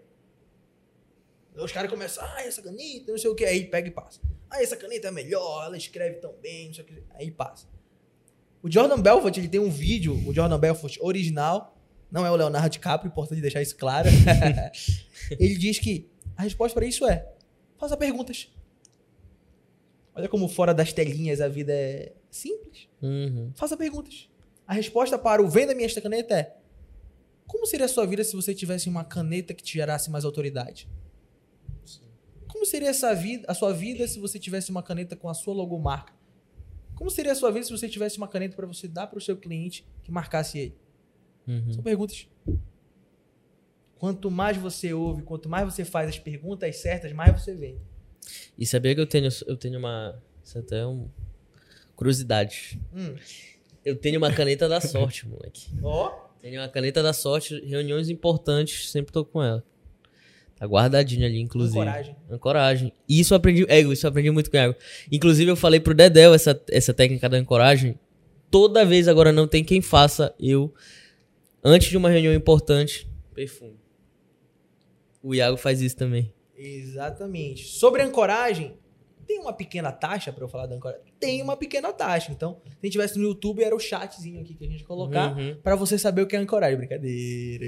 C: Os caras começam, ah, essa caneta, não sei o que. Aí pega e passa. Ah, essa caneta é melhor, ela escreve tão bem, não sei o que. Aí passa. O Jordan Belfort, ele tem um vídeo, o Jordan Belfort original, não é o Leonardo DiCaprio, importante deixar isso claro. ele diz que a resposta para isso é: faça perguntas. Olha como fora das telinhas a vida é simples.
A: Uhum.
C: Faça perguntas. A resposta para o venda minha esta caneta é: como seria a sua vida se você tivesse uma caneta que te gerasse mais autoridade? Como seria essa vida, a sua vida se você tivesse uma caneta com a sua logomarca? Como seria a sua vida se você tivesse uma caneta para você dar para o seu cliente que marcasse ele?
A: Uhum.
C: São perguntas. Quanto mais você ouve, quanto mais você faz as perguntas certas, mais você vende.
A: E sabia que eu tenho, eu tenho uma. Isso até é uma curiosidade.
C: Hum.
A: Eu tenho uma caneta da sorte, moleque.
C: Ó,
A: Tenho uma caneta da sorte, reuniões importantes, sempre tô com ela. Tá guardadinha ali, inclusive.
C: Ancoragem.
A: Ancoragem. E isso eu aprendi, é, isso eu aprendi muito com o Iago. Inclusive, eu falei pro Dedel essa, essa técnica da ancoragem. Toda vez agora não tem quem faça eu, antes de uma reunião importante, perfume. O Iago faz isso também.
C: Exatamente. Sobre ancoragem, tem uma pequena taxa para eu falar da ancoragem? Tem uma pequena taxa. Então, se a gente tivesse no YouTube, era o chatzinho aqui que a gente ia colocar
A: Uhum.
C: para você saber o que é ancoragem. Brincadeira.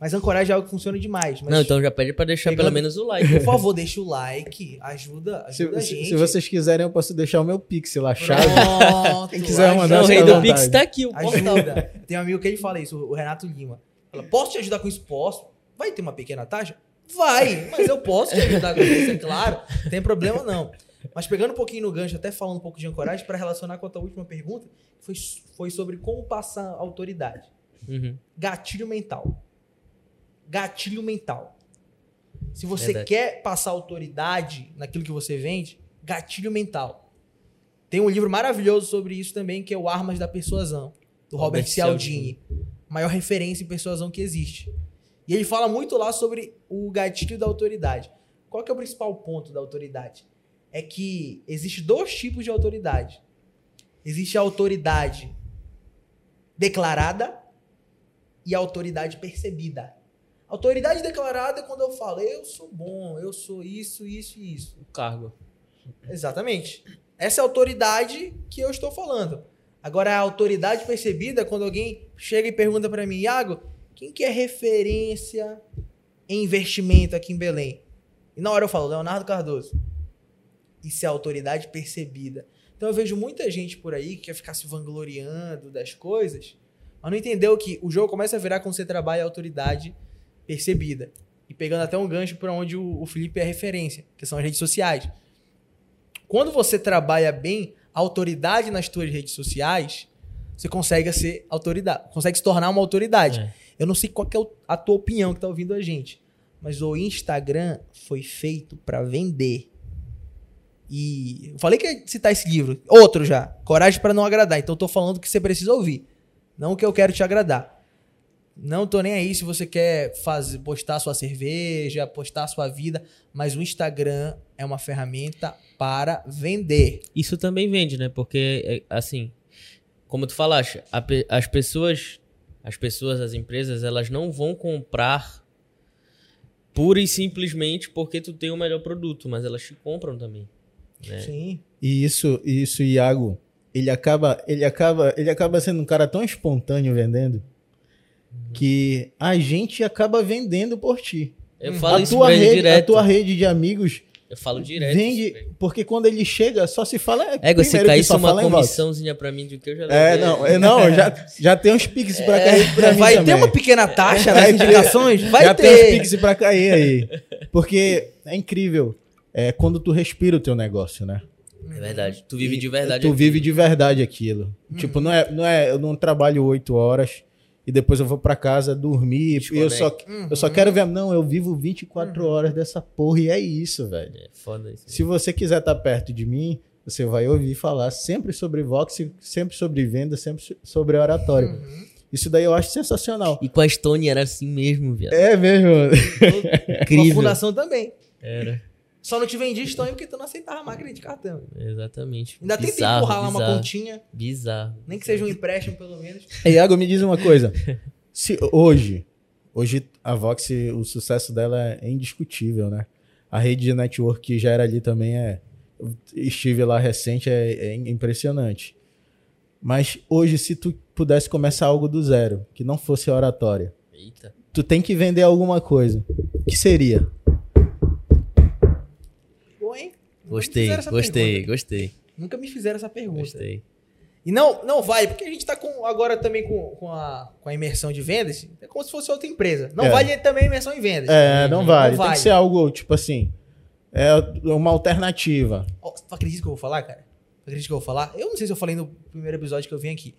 C: Mas ancoragem é algo que funciona demais. Mas,
A: Não, então já pede pra deixar
C: Pegando-
A: pelo menos o like.
C: por favor, deixa o like. Ajuda,
B: Se,
C: ajuda a
B: se-
C: gente.
B: se vocês quiserem, eu posso deixar o meu pixel, a chave.
C: Pronto,
B: Quem quiser mandar,
A: Não, o rei do
B: vontade.
A: Pix tá aqui, o.
C: Ajuda. Tem um amigo que ele fala isso, o Renato Lima. Fala, posso te ajudar com isso? Posso. Vai ter uma pequena taxa? Vai, mas eu posso te ajudar com isso, é claro. Não tem problema não. Mas pegando um pouquinho no gancho, até falando um pouco de ancoragem, para relacionar com a tua última pergunta, foi, foi sobre como passar autoridade.
A: Uhum.
C: Gatilho mental. Gatilho mental. Se você
A: Verdade.
C: quer passar autoridade naquilo que você vende, gatilho mental. Tem um livro maravilhoso sobre isso também, que é o Armas da Persuasão, do Robert,
A: Robert
C: Cialdini. Maior referência em persuasão que existe. E ele fala muito lá sobre o gatilho da autoridade. Qual que é o principal ponto da autoridade? É que existe dois tipos de autoridade. Existe a autoridade declarada e a autoridade percebida. Autoridade declarada é quando eu falo, eu sou bom, eu sou isso, isso e isso.
A: O cargo.
C: Exatamente. Essa é a autoridade que eu estou falando. Agora, a autoridade percebida é quando alguém chega e pergunta para mim, Iago, quem que é referência em investimento aqui em Belém? E na hora eu falo, Leonardo Cardoso. Isso é autoridade percebida. Então eu vejo muita gente por aí que quer ficar se vangloriando das coisas, mas não entendeu que o jogo começa a virar quando você trabalha a autoridade percebida. E pegando até um gancho para onde o, Felipe é referência, que são as redes sociais. Quando você trabalha bem a autoridade nas suas redes sociais, você consegue ser autoridade, consegue se tornar uma autoridade.
A: É.
C: Eu não sei qual é a tua opinião que tá ouvindo a gente, mas o Instagram foi feito para vender. E eu falei que ia citar esse livro, outro já, Coragem para não agradar. Então eu tô falando que você precisa ouvir. Não que eu quero te agradar. Não tô nem aí se você quer fazer, postar sua cerveja, postar sua vida, mas o Instagram é uma ferramenta para vender.
A: Isso também vende, né? Porque, é, assim, como tu falaste, as pessoas, as pessoas, as empresas, elas não vão comprar pura e simplesmente porque tu tem o melhor produto, mas elas te compram também. né?
C: Sim.
B: E isso, e isso, Iago, ele acaba, ele acaba, ele acaba sendo um cara tão espontâneo vendendo que a gente acaba vendendo por ti.
A: Eu falo
B: a
A: isso
B: tua rede,
A: direto.
B: a tua rede de amigos
A: Eu falo direto.
B: vende, porque quando ele chega só se fala é, que
A: caísse
B: só
A: uma comissãozinha pra mim do que eu já
B: É, não, é, não, já, já tem uns pix pra cair pra
C: Vai ter
B: também.
C: uma pequena taxa nas
B: ter-
C: indicações? Vai
B: já tem uns
C: ter.
B: pix pra cair aí. Porque é incrível. É quando tu respira o teu negócio, né?
A: É verdade. Tu vive de verdade.
B: Tu
A: aqui.
B: vive de verdade aquilo. Tipo, não é, não é, eu não trabalho oito horas e depois eu vou pra casa dormir e eu só, eu só quero ver, não, eu vivo 24 horas dessa porra e é isso, velho.
A: É foda isso.
B: Se você quiser estar perto de mim, você vai ouvir falar sempre sobre Vox, sempre sobre venda, sempre sobre oratório.
C: Uhum.
B: Isso daí eu acho sensacional.
A: E com a Stone era assim mesmo, viado.
B: É mesmo.
C: Com a
A: Incrível.
C: fundação também.
A: Era.
C: Só não te vendi Stone porque tu não aceitava a máquina de cartão.
A: Exatamente.
C: Ainda tentei
A: Bizarro,
C: empurrar lá uma
A: bizarro.
C: continha,
A: Bizarro.
C: nem que seja um empréstimo pelo menos.
B: Ei, Iago, me diz uma coisa. Se hoje, hoje a Vox, o sucesso dela é indiscutível, né? A rede de network que já era ali também é. Estive lá recente, é, é impressionante. Mas hoje, se tu pudesse começar algo do zero, que não fosse oratória,
A: Eita.
B: tu tem que vender alguma coisa. O que seria?
A: Gostei, gostei,
C: pergunta.
A: gostei,
C: Nunca me fizeram essa pergunta.
A: gostei.
C: E não, não vale, porque a gente tá com, agora também com, com, a, com a imersão de vendas. É como se fosse outra empresa. Não
B: É.
C: vale também a imersão em vendas.
B: É, não
A: Uhum.
B: vale.
C: Não
B: Tem que ser algo, tipo assim, é uma alternativa.
C: Ó, Tu acredita que eu vou falar, cara? Tu acredita que eu vou falar? Eu não sei se eu falei no primeiro episódio que eu vim aqui.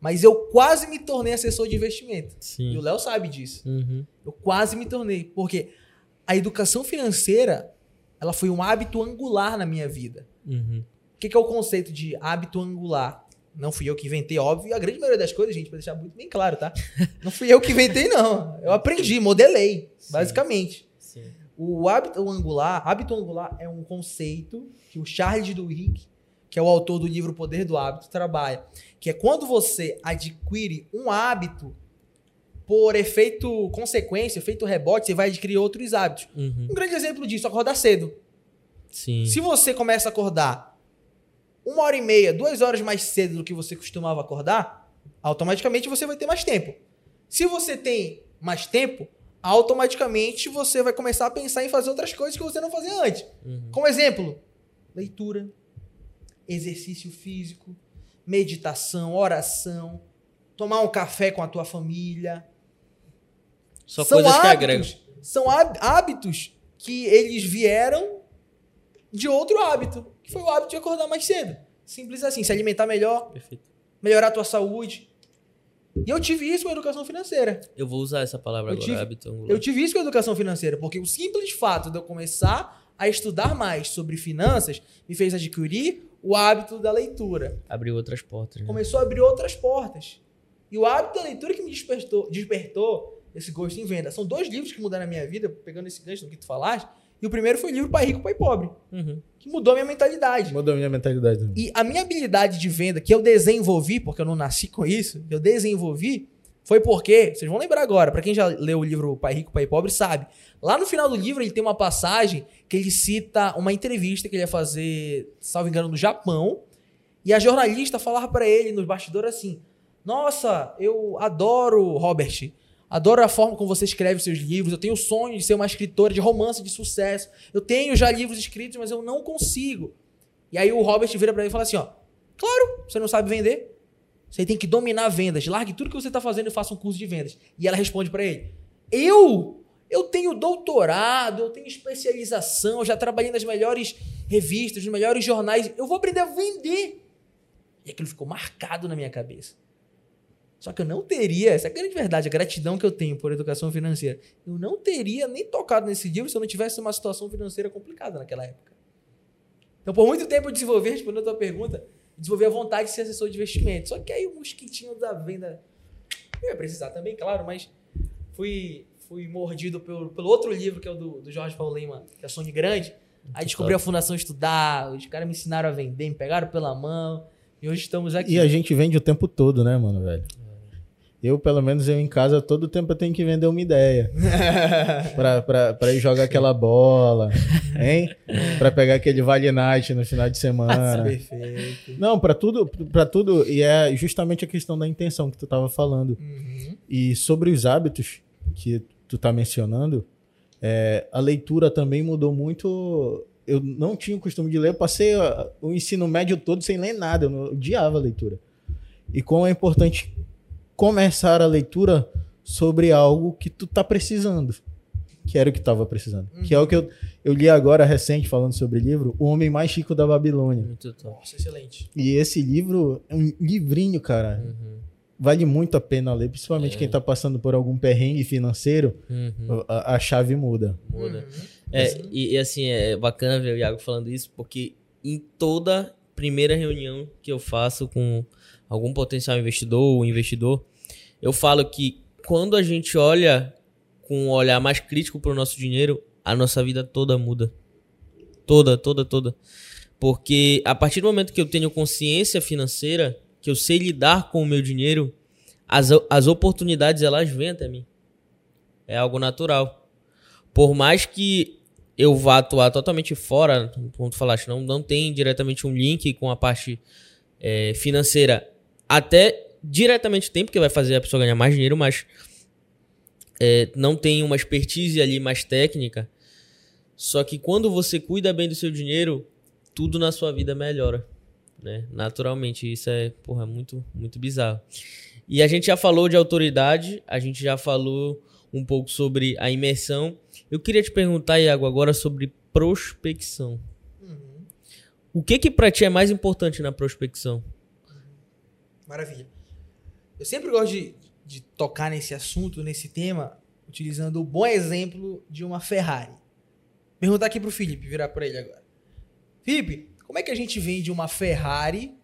C: Mas eu quase me tornei assessor de investimento. E o
A: Sim.
C: Léo sabe disso.
A: Uhum.
C: Eu quase me tornei. Porque a educação financeira, ela foi um hábito angular na minha vida.
A: Uhum.
C: O que, que é o conceito de hábito angular? Não fui eu que inventei, óbvio. A grande maioria das coisas, gente, pra deixar muito bem claro, tá? Não fui eu que inventei, não. Eu aprendi, modelei,
A: Sim.
C: basicamente.
A: Sim.
C: O hábito angular, hábito angular é um conceito que o Charles Duhigg, que é o autor do livro Poder do Hábito, trabalha. Que é quando você adquire um hábito, por efeito consequência, efeito rebote, você vai adquirir outros hábitos.
A: Uhum.
C: Um grande exemplo disso, acordar cedo.
A: Sim.
C: Se você começa a acordar uma hora e meia, duas horas mais cedo do que você costumava acordar, automaticamente você vai ter mais tempo. Se você tem mais tempo, automaticamente você vai começar a pensar em fazer outras coisas que você não fazia antes.
A: Uhum.
C: Como exemplo, leitura, exercício físico, meditação, oração, tomar um café com a tua família.
A: Só
C: São
A: coisas que
C: hábitos-
A: agregam.
C: São há- hábitos que eles vieram de outro hábito, que foi o hábito de acordar mais cedo. Simples assim, se alimentar melhor,
A: Perfeito.
C: melhorar a tua saúde. E eu tive isso com a educação financeira.
A: Eu vou usar essa palavra
C: Eu
A: agora,
C: tive-
A: hábito angular.
C: Eu tive isso com a educação financeira, porque o simples fato de eu começar a estudar mais sobre finanças me fez adquirir o hábito da leitura.
A: Abriu outras portas. Né?
C: Começou a abrir outras portas. E o hábito da leitura que me despertou, despertou esse gosto em venda. São dois livros que mudaram a minha vida, pegando esse gancho do que tu falaste. E o primeiro foi o livro Pai Rico, Pai Pobre,
A: Uhum.
C: que mudou a minha mentalidade.
B: Mudou minha mentalidade também.
C: E a minha habilidade de venda, que eu desenvolvi, porque eu não nasci com isso, eu desenvolvi, foi porque, vocês vão lembrar agora, pra quem já leu o livro Pai Rico, Pai Pobre, sabe. Lá no final do livro ele tem uma passagem que ele cita uma entrevista que ele ia fazer, salvo engano, no Japão. E a jornalista falava pra ele nos bastidores assim: Nossa, eu adoro, Robert. Adoro a forma como você escreve seus livros. Eu tenho o sonho de ser uma escritora de romance de sucesso. Eu tenho já livros escritos, mas eu não consigo. E aí o Robert vira pra ele e fala assim, ó. Claro, você não sabe vender. Você tem que dominar vendas. Largue tudo que você tá fazendo e faça um curso de vendas. E ela responde pra ele: Eu? Eu tenho doutorado, eu tenho especialização, eu já trabalhei nas melhores revistas, nos melhores jornais. Eu vou aprender a vender. E aquilo ficou marcado na minha cabeça. Só que eu não teria, essa é a grande verdade, a gratidão que eu tenho por educação financeira. Eu não teria nem tocado nesse livro se eu não tivesse uma situação financeira complicada naquela época. Então, por muito tempo eu desenvolvi, respondendo a tua pergunta, desenvolvi a vontade de ser assessor de investimento. Só que aí o mosquitinho da venda Eu ia precisar também, claro, mas fui, fui mordido pelo, pelo outro livro, que é o do, do Jorge Paulo Lima, que é Sonho Grande. Aí descobri a Fundação Estudar, os caras me ensinaram a vender, me pegaram pela mão. E hoje estamos aqui.
B: E a gente vende o tempo todo, né, mano, velho? Eu, pelo menos, eu em casa, todo tempo eu tenho que vender uma ideia. pra, pra, pra ir jogar aquela bola, hein? Pra pegar aquele Vale Night no final de semana.
C: Perfeito.
B: Não, pra tudo, pra tudo. E é justamente a questão da intenção que tu tava falando.
C: Uhum.
B: E sobre os hábitos que tu tá mencionando, é, a leitura também mudou muito. Eu não tinha o costume de ler, eu passei o ensino médio todo sem ler nada, eu odiava a leitura. E como é importante começar a leitura sobre algo que tu tá precisando, que era o que tava precisando. Que é o que eu, eu li agora recente, falando sobre o livro, O Homem Mais Chico da Babilônia.
A: Muito top.
C: Nossa, excelente.
B: E esse livro é um livrinho, cara.
A: Uhum.
B: Vale muito a pena ler, principalmente quem tá passando por algum perrengue financeiro,
A: Uhum.
B: a, a chave muda.
A: Muda.
C: Uhum.
A: É, e, e assim, é bacana ver o Iago falando isso, porque em toda primeira reunião que eu faço com algum potencial investidor ou investidor, eu falo que quando a gente olha com um olhar mais crítico para o nosso dinheiro, a nossa vida toda muda. Toda, toda, toda. Porque a partir do momento que eu tenho consciência financeira, que eu sei lidar com o meu dinheiro, as, as oportunidades elas vêm até mim. É algo natural. Por mais que eu vá atuar totalmente fora, como tu falaste, não, não tem diretamente um link com a parte é, financeira. Até diretamente tem, porque vai fazer a pessoa ganhar mais dinheiro, mas é, não tem uma expertise ali mais técnica. Só que quando você cuida bem do seu dinheiro, tudo na sua vida melhora, né? Naturalmente, isso é, porra, muito, muito bizarro. E a gente já falou de autoridade, a gente já falou um pouco sobre a imersão. Eu queria te perguntar, Iago, agora sobre prospecção.
C: Uhum.
A: O que que pra ti é mais importante na prospecção?
C: Maravilha. Eu sempre gosto de, de tocar nesse assunto, nesse tema, utilizando o bom exemplo de uma Ferrari. Perguntar aqui pro Felipe, virar para ele agora. Felipe, como é que a gente vende uma Ferrari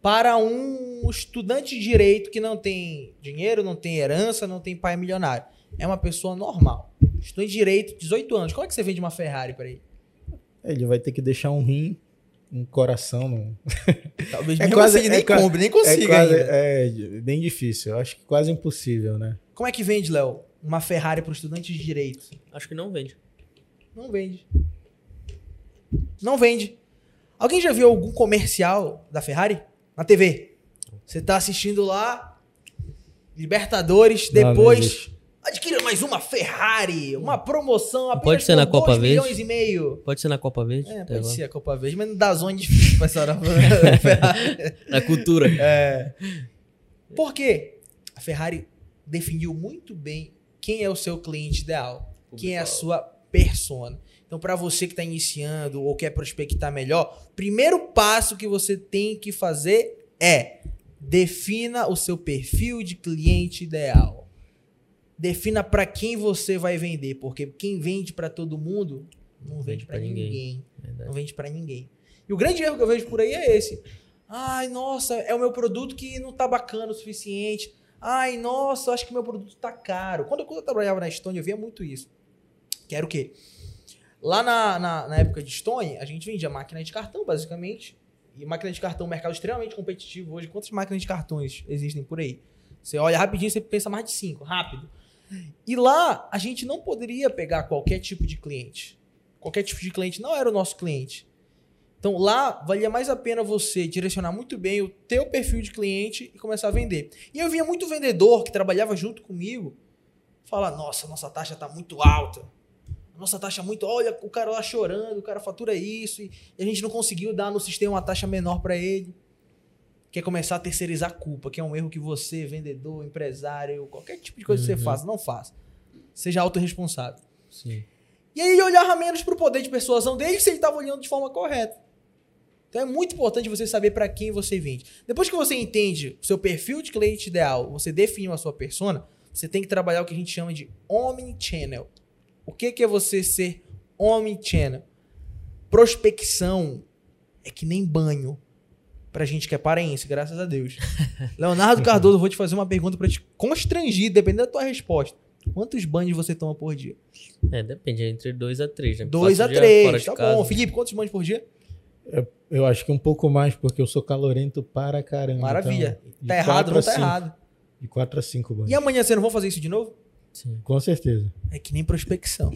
C: para um estudante de direito que não tem dinheiro, não tem herança, não tem pai milionário? É uma pessoa normal. Estudante de direito, 18 anos. Como é que você vende uma Ferrari para ele?
B: Ele vai ter que deixar um rim, um coração. No...
C: Talvez
B: É
C: mesmo
B: quase-
C: assim,
B: é
C: nem
B: quase-
C: compre, nem
B: É,
C: consiga
B: quase,
C: ainda.
B: é bem difícil. Eu acho que quase impossível, né?
C: Como é que vende, Léo, uma Ferrari para um estudante de direito?
A: Acho que não vende.
C: Não vende. Não vende. Alguém já viu algum comercial da Ferrari? Na TV. Você tá assistindo lá, Libertadores,
B: Não, não
C: depois.
B: existe.
C: Adquira mais uma Ferrari, uma promoção apenas
A: Pode ser na Copa
C: 2
A: Verde?
C: milhões e meio.
A: Pode ser na Copa Verde?
C: É, pode
A: agora.
C: ser a Copa Verde, mas não dá zona é difícil pra essa hora. Ferrari.
A: Na cultura.
C: É. Por quê? A Ferrari definiu muito bem quem é o seu cliente ideal, quem é a sua persona. Então, para você que está iniciando ou quer prospectar melhor, primeiro passo que você tem que fazer é defina o seu perfil de cliente ideal. Defina para quem você vai vender, porque quem vende para todo mundo não vende para
A: pra ninguém.
C: ninguém. Não vende pra ninguém. E o grande erro que eu vejo por aí é esse. Ai, nossa, é o meu produto que não tá bacana o suficiente. Ai, nossa, acho que meu produto tá caro. Quando, eu- quando eu trabalhava na Stone, eu via muito isso. Que era o quê? Lá na, na, na época de Stone, a gente vendia máquina de cartão, basicamente. E máquina de cartão, um mercado extremamente competitivo hoje. Quantas máquinas de cartões existem por aí? Você olha rapidinho, você pensa mais de cinco, rápido. E lá, a gente não poderia pegar qualquer tipo de cliente. Qualquer tipo de cliente não era o nosso cliente. Então lá valia mais a pena você direcionar muito bem o teu perfil de cliente e começar a vender. E eu via muito vendedor que trabalhava junto comigo falar: "Nossa, nossa taxa tá muito alta. Nossa taxa é muito, olha, o cara lá chorando, o cara fatura isso e a gente não conseguiu dar no sistema uma taxa menor para ele". Quer começar a terceirizar a culpa, que é um erro que você, vendedor, empresário, qualquer tipo de coisa que você
A: Uhum.
C: faça, não faça. Seja autorresponsável.
A: Sim.
C: E aí ele olhava menos pro poder de persuasão dele se ele estava olhando de forma correta. Então é muito importante você saber para quem você vende. Depois que você entende o seu perfil de cliente ideal, você definiu a sua persona, você tem que trabalhar o que a gente chama de omnichannel. O que, que é você ser omnichannel? Prospecção é que nem banho. Pra gente que é paraense, graças a Deus. Leonardo Cardoso, eu vou te fazer uma pergunta pra te constrangir, dependendo da tua resposta. Quantos banhos você toma por dia?
A: É, depende, é entre 2 a 3, né?
C: 2 a
A: Passo o dia fora
C: 3,
A: de
C: tá
A: casa.
C: bom. Felipe, quantos banhos por dia?
B: Eu acho que um pouco mais, porque eu sou calorento para caramba.
C: Maravilha.
B: então,
C: tá errado,
B: quatro
C: não tá
B: cinco.
C: errado.
B: De 4 a 5 banhos.
C: E amanhã você não vão fazer isso de novo?
A: Sim.
B: Com certeza.
C: É que nem prospecção.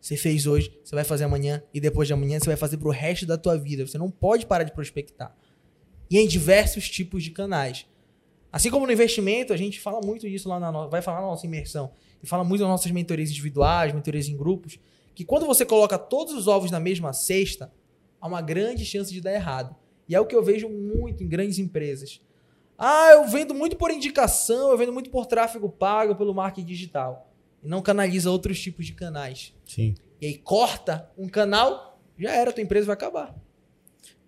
C: Você fez hoje, você vai fazer amanhã e depois de amanhã você vai fazer pro resto da tua vida. Você não pode parar de prospectar. E em diversos tipos de canais. Assim como no investimento, a gente fala muito disso lá na vai falar na nossa imersão. E fala muito nas nossas mentorias individuais, mentorias em grupos, que quando você coloca todos os ovos na mesma cesta, há uma grande chance de dar errado. E é o que eu vejo muito em grandes empresas. Ah, eu vendo muito por indicação, eu vendo muito por tráfego pago, pelo marketing digital. E não canaliza outros tipos de canais.
B: Sim.
C: E aí corta um canal, já era, tua empresa vai acabar.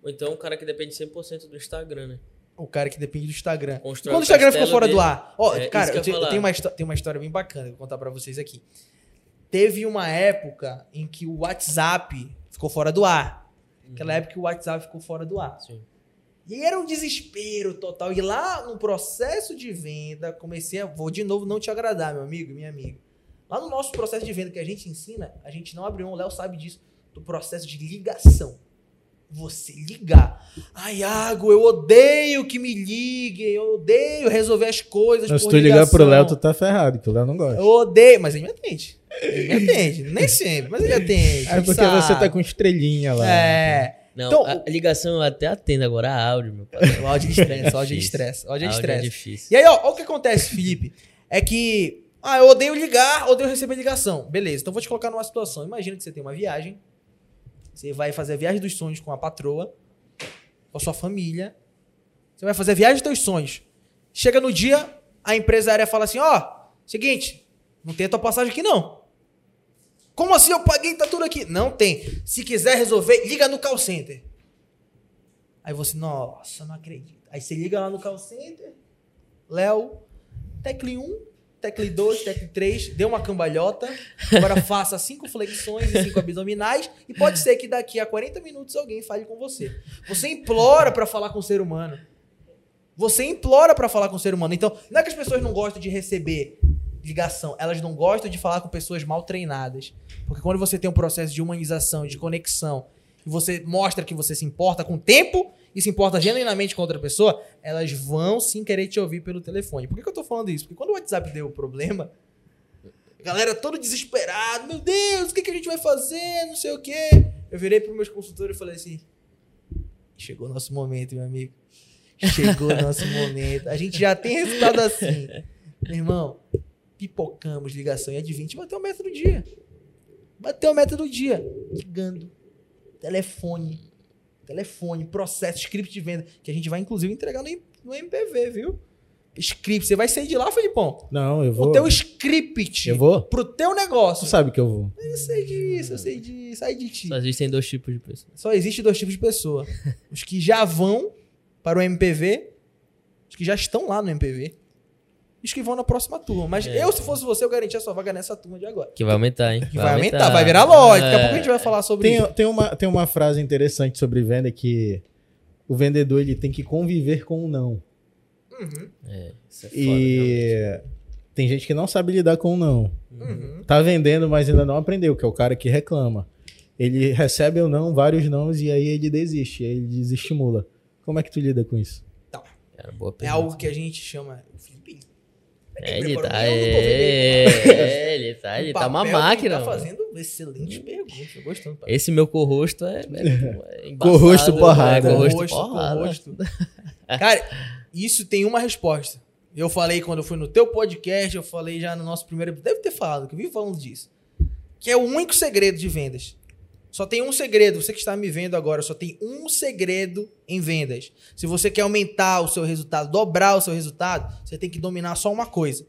A: Ou então um cara que depende 100% do Instagram, né?
C: O cara que depende do Instagram.
A: Constrói
C: Quando o
A: o
C: Instagram ficou fora do
A: dele.
C: ar. Ó,
A: É,
C: cara,
A: eu
C: eu, te- tenho, uma, tenho uma história bem bacana que eu vou contar pra vocês aqui. Teve uma época em que o WhatsApp ficou fora do ar. Aquela época que o WhatsApp ficou fora do ar.
A: Sim.
C: E aí era um desespero total. E lá no processo de venda, comecei a. Vou de novo não te agradar, meu amigo e minha amiga. Lá no nosso processo de venda que a gente ensina, a gente não abre mão, o Léo sabe disso, do processo de ligação. Você ligar. Ai, Iago, eu odeio que me liguem, eu odeio resolver as coisas.
B: Mas se
C: por
B: tu ligar pro. Léo, tu tá ferrado, que o Léo não gosta.
C: Eu odeio, mas ele me atende. Ele me atende. Nem sempre, mas ele atende.
B: É porque
C: sabe?
B: você tá com estrelinha lá.
C: É.
A: Não,
C: Então,
A: a ligação eu até atendo agora, a áudio, meu pai.
C: O áudio de estresse, o áudio de estresse. O áudio de
A: Áudio é
C: estresse.
A: difícil.
C: E aí, ó, ó o que acontece, Felipe. É que. Ah, eu odeio ligar, odeio receber ligação. Beleza, então vou te colocar numa situação. Imagina que você tem uma viagem. Você vai fazer a viagem dos sonhos com a patroa, com a sua família. Você vai fazer a viagem dos teus sonhos. Chega no dia, a empresária fala assim: ó, seguinte, não tem a tua passagem aqui não. Como assim eu paguei tá tudo aqui? Não tem. Se quiser resolver, liga no call center. Aí você, nossa, não acredito. Aí você liga lá no call center, Léo, tecle 1, tecle 2, tecle 3, deu uma cambalhota, agora faça cinco flexões e cinco abdominais e pode ser que daqui a 40 minutos alguém fale com você. Você implora pra falar com o ser humano. Você implora pra falar com o ser humano. Então, não é que as pessoas não gostam de receber ligação, elas não gostam de falar com pessoas mal treinadas. Porque quando você tem um processo de humanização, de conexão, você mostra que você se importa com o tempo e se importa genuinamente com outra pessoa, elas vão sim querer te ouvir pelo telefone. Por que, que eu tô falando isso? Porque quando o WhatsApp deu o problema, a galera todo desesperado, meu Deus, o que, que a gente vai fazer? Não sei o quê. Eu virei para meus consultores e falei assim: chegou o nosso momento, meu amigo. Chegou o nosso momento. A gente já tem resultado assim. Meu irmão, pipocamos ligação e adivinha, a gente bateu a meta do dia. Bateu a meta do dia. Ligando. Telefone. Telefone, processo, script de venda, que a gente vai inclusive entregar no, no MPV, viu? Script. Você vai sair de lá, Felipão?
B: Não, eu vou.
C: O teu script
B: Eu vou?
C: pro teu
B: Tu
C: negócio.
B: sabe que eu vou.
C: Eu sei disso, eu sei disso. Sai de ti.
A: Só existem dois tipos de pessoas.
C: Só existe dois tipos de pessoa. Os que já vão para o MPV, os que já estão lá no MPV, que vão na próxima turma. Mas
A: É.
C: eu, se fosse você, eu garantia a sua vaga nessa turma de agora.
A: Que vai aumentar, hein?
C: Que vai aumentar, vai virar loja. Daqui a pouco a gente vai falar sobre
B: Tem,
C: isso.
B: tem, uma, tem uma frase interessante sobre venda que o vendedor ele tem que conviver com o não.
C: Uhum,
A: É, isso é foda, realmente.
B: E tem gente que não sabe lidar com o não.
C: uhum.
B: Tá vendendo, mas ainda não aprendeu, que é o cara que reclama. Ele recebe ou não, vários nãos, e aí ele desiste, aí ele desestimula. Como é que tu lida com isso?
A: Boa
C: É algo que a gente chama.
A: É, ele tá,
C: eu
A: é, é, ele tá, ele tá uma máquina.
C: Tá
A: mano.
C: fazendo excelente pergunta. Tô gostando. pai.
A: Esse meu corrosto é, é, é
B: Corrosto
A: né?
B: porrada.
A: Corrosto
C: Corrosto. Cara, isso tem uma resposta. Eu falei quando eu fui no teu podcast, eu falei já no nosso primeiro. Deve ter falado, que eu vivo falando disso. Que é o único segredo de vendas. Só tem um segredo. Você que está me vendo agora, só tem um segredo em vendas. Se você quer aumentar o seu resultado, dobrar o seu resultado, você tem que dominar só uma coisa.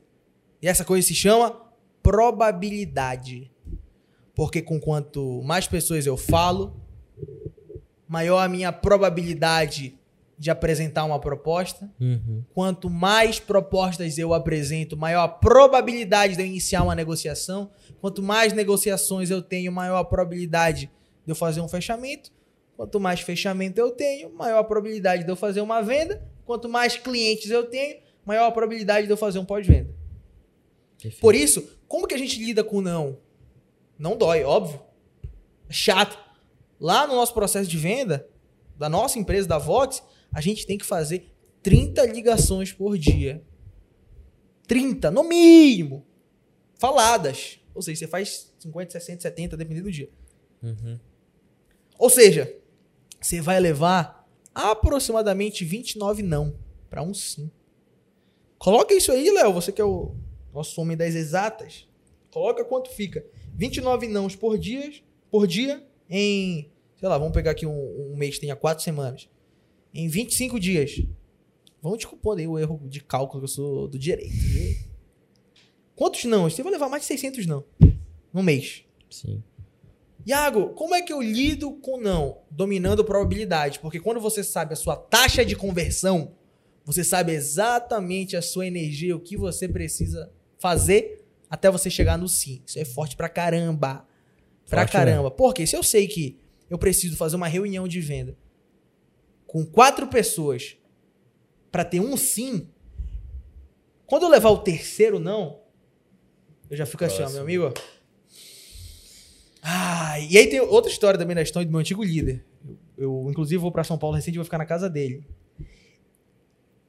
C: E essa coisa se chama probabilidade. Porque com quanto mais pessoas eu falo, maior a minha probabilidade de apresentar uma proposta.
A: Uhum.
C: Quanto mais propostas eu apresento, maior a probabilidade de eu iniciar uma negociação. Quanto mais negociações eu tenho, maior a probabilidade de eu fazer um fechamento. Quanto mais fechamento eu tenho, maior a probabilidade de eu fazer uma venda. Quanto mais clientes eu tenho, maior a probabilidade de eu fazer um pós-venda. Por isso, como que a gente lida com não? Não dói, óbvio. É chato. Lá no nosso processo de venda, da nossa empresa, da Vox, a gente tem que fazer 30 ligações por dia. 30, no mínimo. Faladas. Ou seja, você faz 50, 60, 70, dependendo do dia.
A: Uhum.
C: Ou seja, você vai levar aproximadamente 29 não para um sim. Coloca isso aí, Léo, você que é o nosso homem das exatas. Coloca quanto fica. 29 nãos por dia, por dia em, sei lá, vamos pegar aqui um, um mês tenha quatro semanas. Em 25 dias. Vamos desculpando aí o erro de cálculo que eu sou do direito. Quantos não? Você vai levar mais de 600 não no mês.
A: Sim.
C: Iago, como é que eu lido com não? Dominando probabilidade. Porque quando você sabe a sua taxa de conversão, você sabe exatamente a sua energia, o que você precisa fazer até você chegar no sim. Isso é forte pra caramba. Pra
B: Forte
C: caramba. Porque se eu sei que eu preciso fazer uma reunião de venda com quatro pessoas pra ter um sim, quando eu levar o terceiro não, eu já fico assim, ó, meu amigo. Ah, e aí tem outra história também da história do meu antigo líder. Eu, eu, inclusive, vou pra São Paulo recente e vou ficar na casa dele.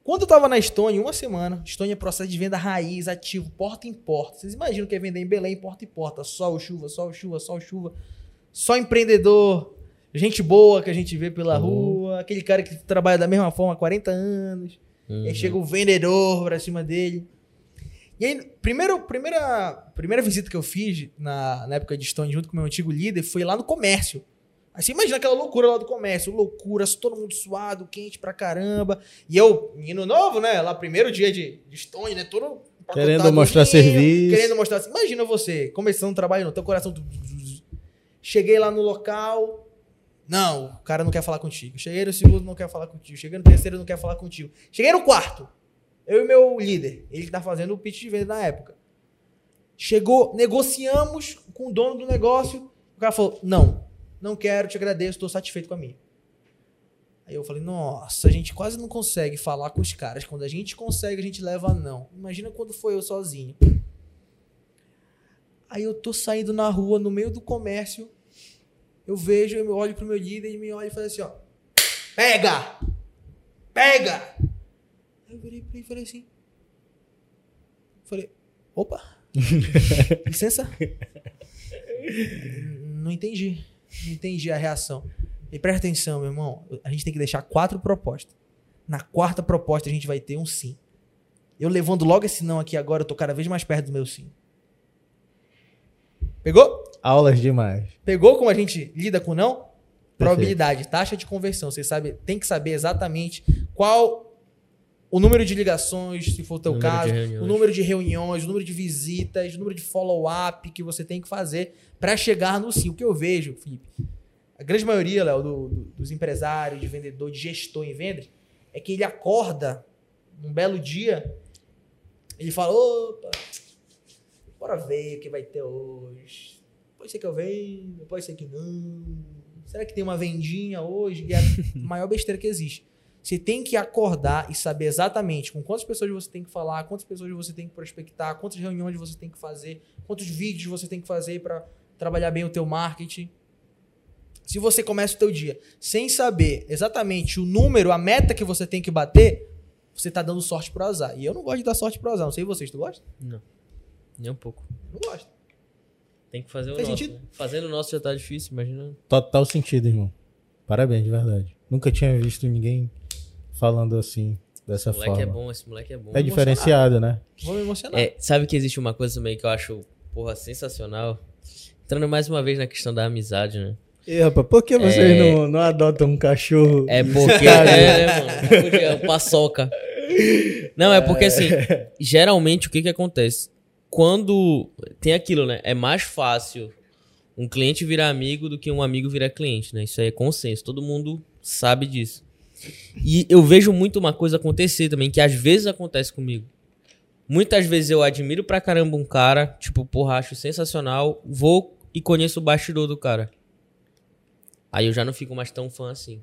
C: Quando eu tava na Estônia, uma semana, Estônia é processo de venda raiz, ativo, porta em porta. Vocês imaginam que é vender em Belém, porta em porta. Sol, chuva, sol, chuva, sol, chuva. Só empreendedor, gente boa que a gente vê pela rua, aquele cara que trabalha da mesma forma há 40 anos. E
A: Uhum.
C: aí chega o vendedor pra cima dele. E aí, primeiro, primeira, primeira visita que eu fiz na, na época de Stone junto com meu antigo líder foi lá no comércio. Aí você imagina aquela loucura lá do comércio, loucura, todo mundo suado, quente pra caramba. E eu, menino novo, né? Lá primeiro dia de, de Stone, né? Todo
B: Querendo mostrar serviço.
C: Querendo mostrar. assim. Imagina você, começando o trabalho, no teu coração. Cheguei lá no local. Não, o cara não quer falar contigo. Cheguei no segundo, não quer falar contigo. Cheguei no terceiro, não quer falar contigo. Cheguei no quarto. Eu e meu líder. Ele que tá fazendo o pitch de venda na época. Chegou, negociamos com o dono do negócio. O cara falou: Não, não quero, te agradeço, estou satisfeito com a minha. Aí eu falei: Nossa, a gente quase não consegue falar com os caras. Quando a gente consegue, a gente leva não. Imagina quando foi eu sozinho. Aí eu tô saindo na rua, no meio do comércio. Eu vejo, eu olho pro meu líder e me olha e faz assim: Ó, pega! Pega! Aí eu virei pra ele e falei assim. Falei, opa! Licença? Não entendi. Não entendi a reação. E presta atenção, meu irmão. A gente tem que deixar quatro propostas. Na quarta proposta a gente vai ter um sim. Eu levando logo esse não aqui agora, eu tô cada vez mais perto do meu sim. Pegou?
B: Aulas demais.
C: Pegou como a gente lida com não? Probabilidade, taxa de conversão. Você sabe, tem que saber exatamente qual o número de ligações, se for o teu
A: Número
C: caso, o número de reuniões, o número de visitas, o número de follow-up que você tem que fazer para chegar no sim. O que eu vejo, Felipe, a grande maioria, Léo, do- do- dos empresários, de vendedor, de gestor em vendas, é que ele acorda num belo dia, ele fala, opa, bora ver o que vai ter hoje. Pode ser que eu venha, pode ser que não. Será que tem uma vendinha hoje? E é a maior besteira que existe. Você tem que acordar e saber exatamente com quantas pessoas você tem que falar, quantas pessoas você tem que prospectar, quantas reuniões você tem que fazer, quantos vídeos você tem que fazer para trabalhar bem o teu marketing. Se você começa o teu dia sem saber exatamente o número, a meta que você tem que bater, você tá dando sorte pro azar. E eu não gosto de dar sorte pro azar. Não sei vocês, tu gosta?
A: Não. Nem um pouco.
C: Não gosto.
A: Tem que fazer o
C: Faz
A: nosso.
C: sentido?
A: né? Fazendo o nosso já tá difícil, imagina.
B: Total sentido, irmão. Parabéns, de verdade. Nunca tinha visto ninguém falando assim, dessa
A: Esse moleque
B: forma.
A: é bom, esse moleque é bom.
B: É diferenciado, né?
C: Vou me emocionar.
A: É, sabe que existe uma coisa também que eu acho, porra, sensacional? Entrando mais uma vez na questão da amizade, né?
B: E, rapaz, por que vocês
A: É.
B: não, não adotam um cachorro?
A: É porque. é, né, mano? Podia, paçoca. Não, é porque assim, geralmente o que que acontece? Quando. Tem aquilo, né? É mais fácil um cliente virar amigo do que um amigo virar cliente, né? Isso aí é consenso. Todo mundo sabe disso. E eu vejo muito uma coisa acontecer também, que às vezes acontece comigo. Muitas vezes eu admiro pra caramba um cara, tipo, porra, acho sensacional, vou e conheço o bastidor do cara. Aí eu já não fico mais tão fã assim.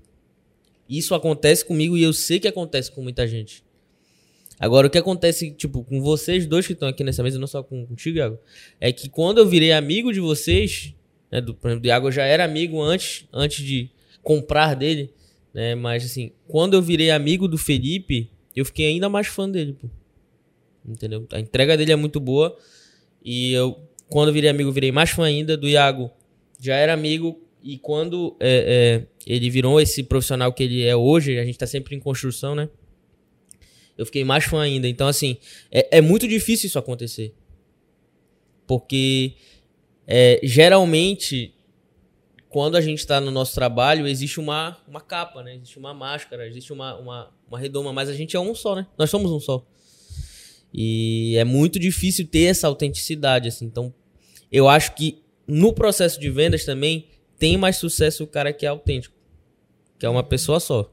A: Isso acontece comigo e eu sei que acontece com muita gente. Agora, o que acontece, tipo, com vocês dois que estão aqui nessa mesa, não só com, contigo, Iago, é que quando eu virei amigo de vocês, né, do, por exemplo, do Iago eu já era amigo antes, antes de comprar dele, né, mas assim, quando eu virei amigo do Felipe, eu fiquei ainda mais fã dele, pô. Entendeu? A entrega dele é muito boa e eu, quando eu virei amigo, virei mais fã ainda do Iago. Já era amigo e quando é, é, ele virou esse profissional que ele é hoje, a gente tá sempre em construção, né? Eu fiquei mais fã ainda. Então, assim, é, é muito difícil isso acontecer. Porque é, geralmente, quando a gente está no nosso trabalho, existe uma, uma capa, né? Existe uma máscara, existe uma, uma, uma redoma, mas a gente é um só, né? Nós somos um só. E é muito difícil ter essa autenticidade, assim. Então, eu acho que no processo de vendas também tem mais sucesso o cara que é autêntico, que é uma pessoa só.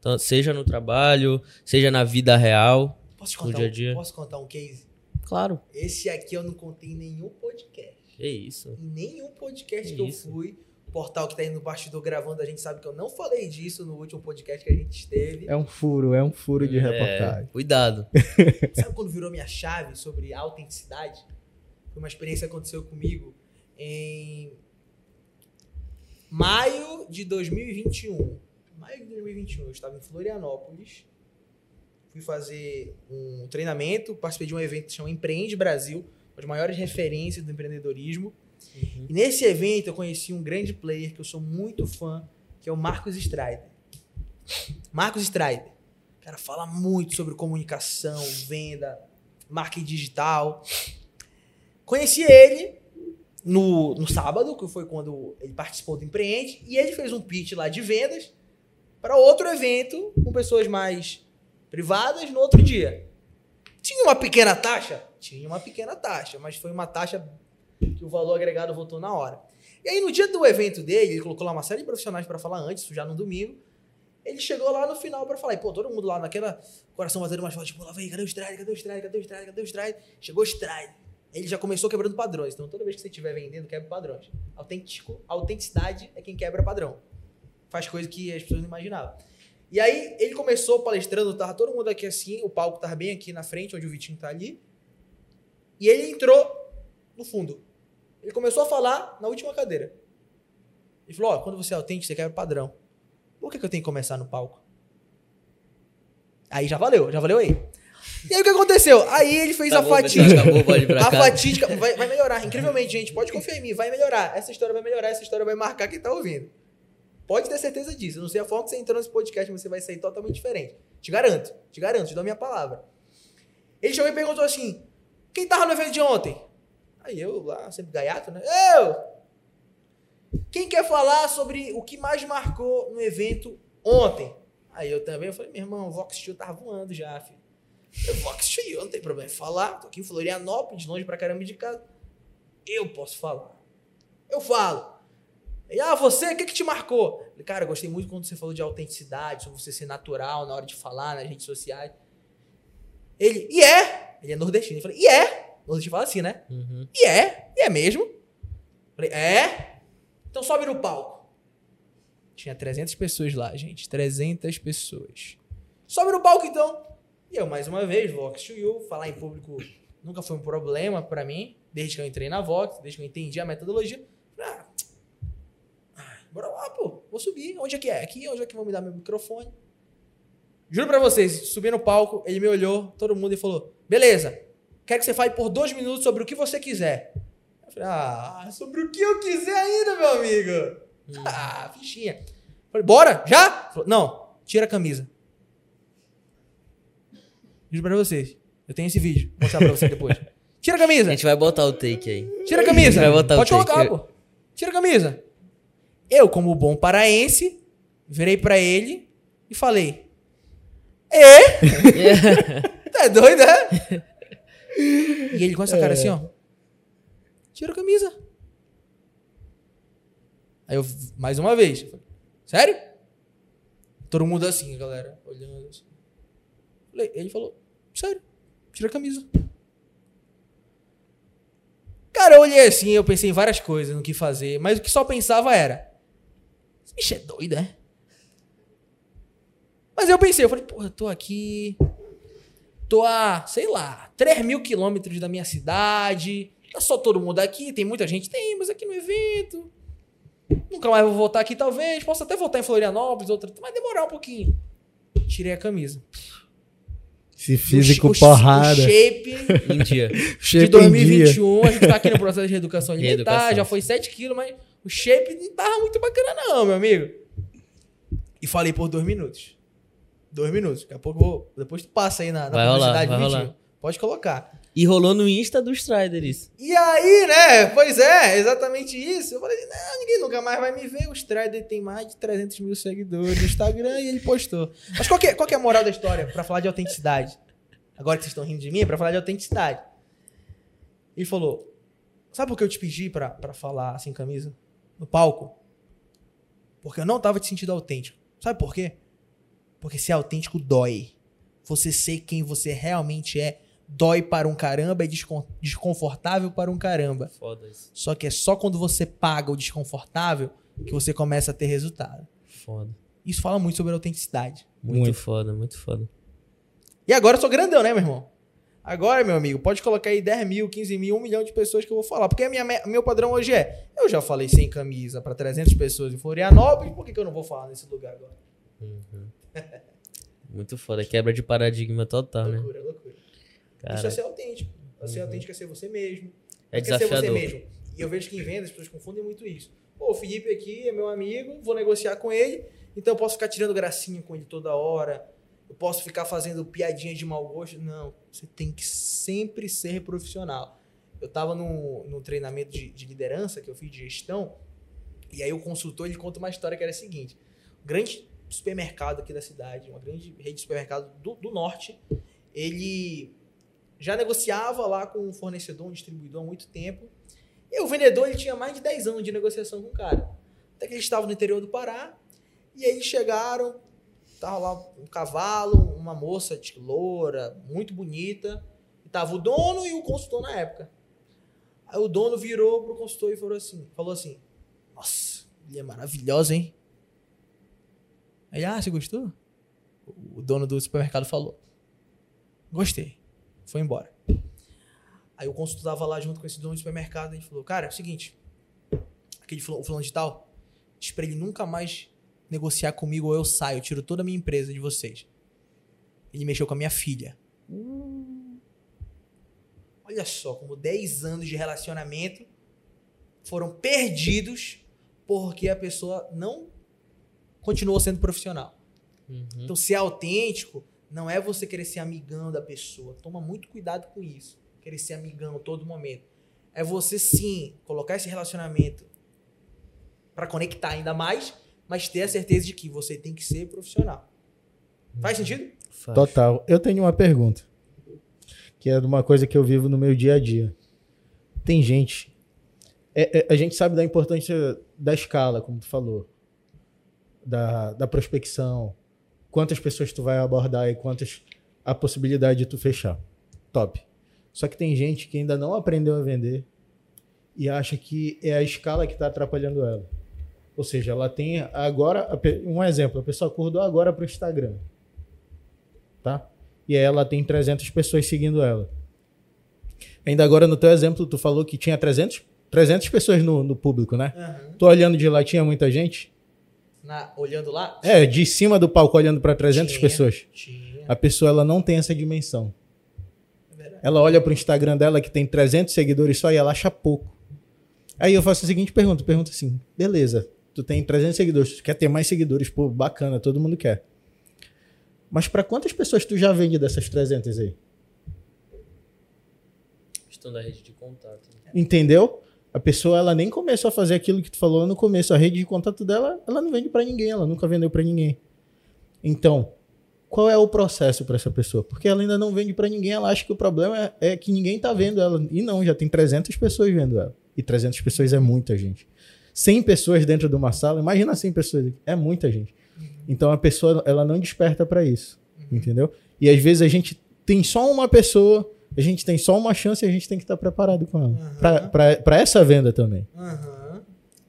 A: Então, seja no trabalho, seja na vida real,
C: Posso te
A: no
C: contar,
A: dia a
C: um-
A: dia.
C: posso contar um case?
A: Claro.
C: Esse aqui eu não contei em nenhum podcast.
A: É isso.
C: Em nenhum podcast
A: Que
C: que eu
A: isso.
C: fui. O portal que tá aí no bastidor gravando, a gente sabe que eu não falei disso no último podcast que a gente esteve.
B: É um furo, é um furo de
A: É,
B: reportagem.
A: cuidado.
C: Sabe quando virou minha chave sobre autenticidade? Foi uma experiência que aconteceu comigo em maio de 2021. Maio de 2021, eu estava em Florianópolis. Fui fazer um treinamento, participei de um evento que se chama Empreende Brasil, uma das maiores referências do empreendedorismo. E nesse evento eu conheci um grande player que eu sou muito fã, que é o Marcos Strider. Marcos Strider. O cara fala muito sobre comunicação, venda, marketing digital. Conheci ele no, no sábado, que foi quando ele participou do Empreende, e ele fez um pitch lá de vendas para outro evento com pessoas mais privadas no outro dia. Tinha uma pequena taxa? Tinha uma pequena taxa, mas foi uma taxa que o valor agregado voltou na hora. E aí, no dia do evento dele, ele colocou lá uma série de profissionais para falar antes, já no domingo. Ele chegou lá no final para falar, e, pô, todo mundo lá naquela coração batendo mais forte, tipo, lá vem, cadê o stride, cadê o stride, cadê o stride, cadê o stride? Chegou o stride. Ele já começou quebrando padrões. Então, toda vez que você estiver vendendo, quebra padrões. Autêntico, autenticidade é quem quebra padrão. Faz coisa que as pessoas não imaginavam. E aí, ele começou palestrando, tava todo mundo aqui assim, o palco tava bem aqui na frente, onde o Vitinho tá ali. E ele entrou no fundo. Ele começou a falar na última cadeira. Ele falou: Ó, quando você é autêntico, você quebra padrão. Por que, que eu tenho que começar no palco? Aí já valeu, já valeu aí. E aí o que aconteceu? Aí ele fez a
A: Acabou,
C: fatídica.
A: acabou,
C: A fatídica vai, vai melhorar, incrivelmente, gente. Pode confiar em mim, vai melhorar. Essa história vai melhorar, essa história vai marcar quem tá ouvindo. Pode ter certeza disso. Eu não sei a forma que você entrou nesse podcast, mas você vai sair totalmente diferente. Te garanto, te garanto, te dou a minha palavra. Ele chegou e perguntou assim: quem tava no evento de ontem? Aí eu lá, sempre gaiato, né? Eu! Quem quer falar sobre o que mais marcou no evento ontem? Aí eu também eu falei, meu irmão, o Vox Steel tava voando já, filho. Eu, Vox Steel, não tem problema em falar. Tô aqui em Florianópolis, longe pra caramba de casa. Eu posso falar. Eu falo. E, ah, você, o que, que te marcou? Falei, Cara, eu gostei muito quando você falou de autenticidade, sobre você ser natural na hora de falar nas redes sociais. Ele, e é? Ele é nordestino. Eu falei, e é? Nordestino fala assim, né?
A: Uhum.
C: E é? E é mesmo? Falei, é? Então sobe no palco. Tinha 300 pessoas lá, gente. 300 pessoas. Sobe no palco, então. E eu, mais uma vez, Vox to You, falar em público nunca foi um problema pra mim, desde que eu entrei na Vox, desde que eu entendi a metodologia. Bora lá, pô. Vou subir. Onde é que é? Aqui, onde é que vão me dar meu microfone? Juro pra vocês, subi no palco, ele me olhou, todo mundo, e falou: beleza, quero que você fale por dois minutos sobre o que você quiser. Eu falei, ah, sobre o que eu quiser ainda, meu amigo. Ah, fichinha. Falei, bora? Já? Não, tira a camisa. Juro pra vocês. Eu tenho esse vídeo. Vou mostrar pra vocês depois. Tira a
A: A
C: camisa.
A: gente vai botar o take aí.
C: Tira a camisa.
A: Vai botar o
C: Pode
A: take.
C: colocar, pô. Tira a camisa. Eu, como bom paraense, virei pra ele e falei: É? Tá doido, é? E ele com essa cara assim, ó. Tira a camisa. Aí eu, mais uma vez, falei, sério? Todo mundo assim, galera, olhando assim. Ele falou, sério, tira a camisa. Cara, eu olhei assim, eu pensei em várias coisas no que fazer, mas o que só pensava era: Esse bicho é doido, é? Mas eu pensei, eu falei, porra, eu tô aqui. Tô a, sei lá, 3 mil quilômetros da minha cidade. Tá só todo mundo aqui, tem muita gente, tem, mas aqui no evento. Nunca mais vou voltar aqui, talvez. Posso até voltar em Florianópolis, outra, mas demorar um pouquinho. Tirei a camisa.
B: Esse físico
C: o,
B: porrada.
C: O shape
A: Em dia.
B: shape
C: de
B: em dia.
C: 2021, a gente tá aqui no processo de reeducação alimentar,
A: Reeducação.
C: já foi 7 quilos, mas o shape não tava muito bacana não, meu amigo. E falei por dois minutos. Dois minutos. Daqui a pouco vou... Depois tu passa aí na, na
A: Vai rolar,
C: publicidade,
A: vai
C: Vitinho.
A: rolar.
C: Pode colocar.
A: E rolou no Insta do Strider isso.
C: E aí, né? Pois é, exatamente isso. Eu falei, não, ninguém nunca mais vai me ver. O Strider tem mais de 300 mil seguidores no Instagram e ele postou. Mas qual que é, qual que é a moral da história pra falar de autenticidade? Agora que vocês estão rindo de mim, é pra falar de autenticidade. Ele falou, sabe por que eu te pedi pra, pra falar sem camisa? No palco? Porque eu não tava te sentindo autêntico. Sabe por quê? Porque ser autêntico dói. Você ser quem você realmente é dói para um caramba, é descon- desconfortável para um caramba.
A: Foda isso.
C: Só que é só quando você paga o desconfortável que você começa a ter resultado.
A: Foda.
C: Isso fala muito sobre autenticidade.
A: Muito,
B: Muito.
A: foda, muito foda.
C: E agora eu sou grandão, né, meu irmão? Agora, meu amigo, pode colocar aí 10 mil, 15 mil, 1 milhão de pessoas que eu vou falar. Porque minha, me- meu padrão hoje é: eu já falei sem camisa para 300 pessoas em Florianópolis, por que, que eu não vou falar nesse lugar agora?
A: Muito foda. Quebra de paradigma total, né?
C: Loucura, loucura. Isso é ser autêntico. Ser autêntico é ser você mesmo.
A: é
C: Quer ser você
A: desafiador.
C: mesmo. E eu vejo que em vendas as pessoas confundem muito isso. Pô, o Felipe aqui é meu amigo, vou negociar com ele, então eu posso ficar tirando gracinha com ele toda hora. Eu posso ficar fazendo piadinha de mau gosto. Não, você tem que sempre ser profissional. Eu tava num, num treinamento de, de liderança que eu fiz de gestão, e aí o consultor ele conta uma história que era a seguinte: um grande supermercado aqui da cidade, uma grande rede de supermercado do, do norte, ele já negociava lá com um fornecedor, um distribuidor há muito tempo. E o vendedor ele tinha mais de 10 anos de negociação com o cara. Até que eles estavam no interior do Pará. E aí chegaram, tava lá um cavalo, uma moça de loura, muito bonita. E tava o dono e o consultor na época. Aí o dono virou pro consultor e falou assim, falou assim: Nossa, ele é maravilhosa, hein? Aí, ah, você gostou? O dono do supermercado falou. Gostei. Foi embora. Aí o consultor tava lá junto com esse dono do supermercado e falou: Cara, é o seguinte, aquele fulano de tal, diz pra ele nunca mais negociar comigo ou eu saio, eu tiro toda a minha empresa de vocês. Ele mexeu com a minha filha. Olha só, como 10 anos de relacionamento foram perdidos porque a pessoa não continuou sendo profissional.
A: Uhum.
C: Então, ser autêntico não é você querer ser amigão da pessoa. Toma muito cuidado com isso. Querer ser amigão todo momento. É você sim colocar esse relacionamento para conectar ainda mais, mas ter a certeza de que você tem que ser profissional. Faz sentido?
A: Faz.
B: Total. Eu tenho uma pergunta. Que é de uma coisa que eu vivo no meu dia a dia. Tem gente. é- é- a gente sabe da importância da escala, como tu falou. Da, da prospecção. Quantas pessoas tu vai abordar e quantas a possibilidade de tu fechar. Top. Só que tem gente que ainda não aprendeu a vender e acha que é a escala que está atrapalhando ela. Ou seja, ela tem agora. Um exemplo, a pessoa acordou agora para o Instagram tá? E aí ela tem 300 pessoas seguindo ela. Ainda agora no teu exemplo, tu falou que tinha 300, 300 pessoas no, no público, né? Tô olhando de lá, tinha muita gente?
C: Na- olhando lá?
B: É, de cima do palco olhando para 300
C: Tinha.
B: pessoas.
C: Tinha.
B: A pessoa ela não tem essa dimensão.
C: É.
B: Ela olha pro Instagram dela que tem 300 seguidores só e ela acha pouco. Aí eu faço a seguinte pergunta, pergunta assim: "Beleza, tu tem 300 seguidores, tu quer ter mais seguidores, pô, bacana, todo mundo quer. Mas para quantas pessoas tu já vende dessas 300 aí?"
A: Questão da rede de contato. né?
B: Entendeu? A pessoa ela nem começou a fazer aquilo que tu falou no começo. A rede de contato dela, ela não vende pra ninguém, ela nunca vendeu pra ninguém. Então, qual é o processo pra essa pessoa? Porque ela ainda não vende pra ninguém, ela acha que o problema é, é que ninguém tá vendo ela. E não, já tem 300 pessoas vendo ela. E 300 pessoas é muita gente. 100 pessoas dentro de uma sala, imagina 100 pessoas, é muita gente. Então a pessoa ela não desperta pra isso, entendeu? E às vezes a gente tem só uma pessoa, a gente tem só uma chance e a gente tem que estar preparado com ela.
C: Uhum.
B: Pra essa venda também.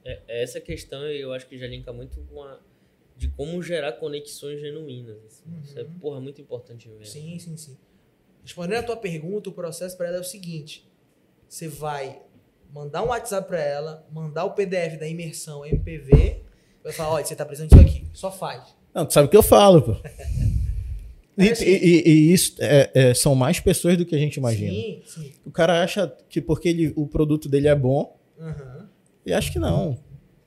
A: É, é essa questão eu acho que já linka muito com a de como gerar conexões genuínas. Assim. Uhum. Isso é, porra, muito importante mesmo.
C: Sim, sim, sim. Respondendo a tua pergunta, o processo para ela é o seguinte: você vai mandar um WhatsApp para ela, mandar o PDF da imersão MPV, vai falar, olha, você tá precisando disso aqui, só faz.
B: Não, tu sabe o que eu falo, pô. E, assim, e, e, isso é, é, são mais pessoas do que a gente imagina. Sim, sim. O cara acha que porque ele, o produto dele é bom, uhum. e acho que não.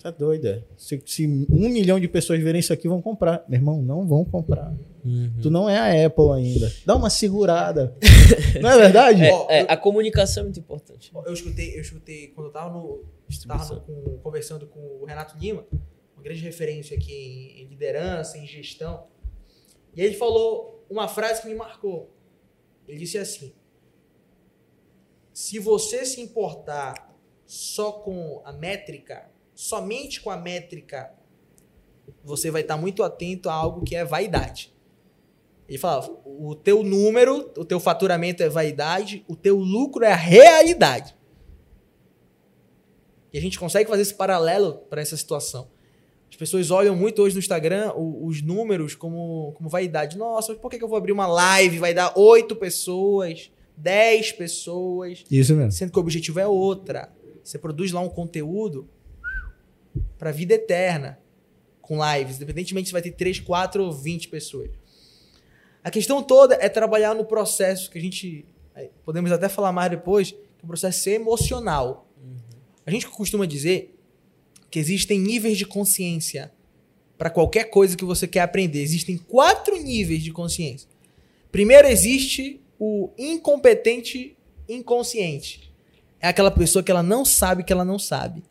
B: Tá doida. Se, se, um milhão de pessoas verem isso aqui, vão comprar. Meu irmão, não vão comprar. Uhum. Tu não é a Apple ainda. Dá uma segurada. não é verdade?
A: É, é, a comunicação é muito importante.
C: Eu escutei, eu escutei quando eu tava, no, tava com, conversando com o Renato Lima, uma grande referência aqui em liderança, em gestão. E ele falou uma frase que me marcou. Ele disse assim: Se você se importar só com a métrica, somente com a métrica, você vai estar muito atento a algo que é vaidade. Ele fala, o teu número, o teu faturamento é vaidade, o teu lucro é a realidade. E a gente consegue fazer esse paralelo para essa situação. As pessoas olham muito hoje no Instagram os números como, como vaidade. Nossa, por que eu vou abrir uma live? Vai dar oito pessoas, dez pessoas.
B: Isso mesmo.
C: Sendo que o objetivo é outra. Você produz lá um conteúdo para vida eterna com lives, independentemente se vai ter 3, 4 ou 20 pessoas. A questão toda é trabalhar no processo que a gente podemos até falar mais depois, que é o processo emocional. Uhum. A gente costuma dizer que existem níveis de consciência para qualquer coisa que você quer aprender. Existem quatro níveis de consciência. Primeiro existe o incompetente inconsciente. É aquela pessoa que ela não sabe que ela não sabe.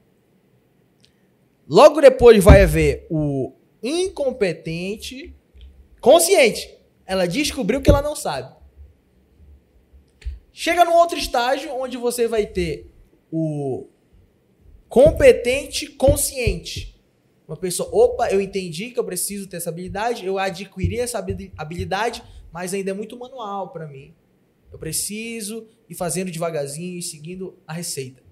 C: Logo depois vai haver o incompetente consciente. Ela descobriu que ela não sabe. Chega num outro estágio onde você vai ter o competente consciente. Uma pessoa, opa, eu entendi que eu preciso ter essa habilidade, eu adquiri essa habilidade, mas ainda é muito manual para mim. Eu preciso ir fazendo devagarzinho e seguindo a receita.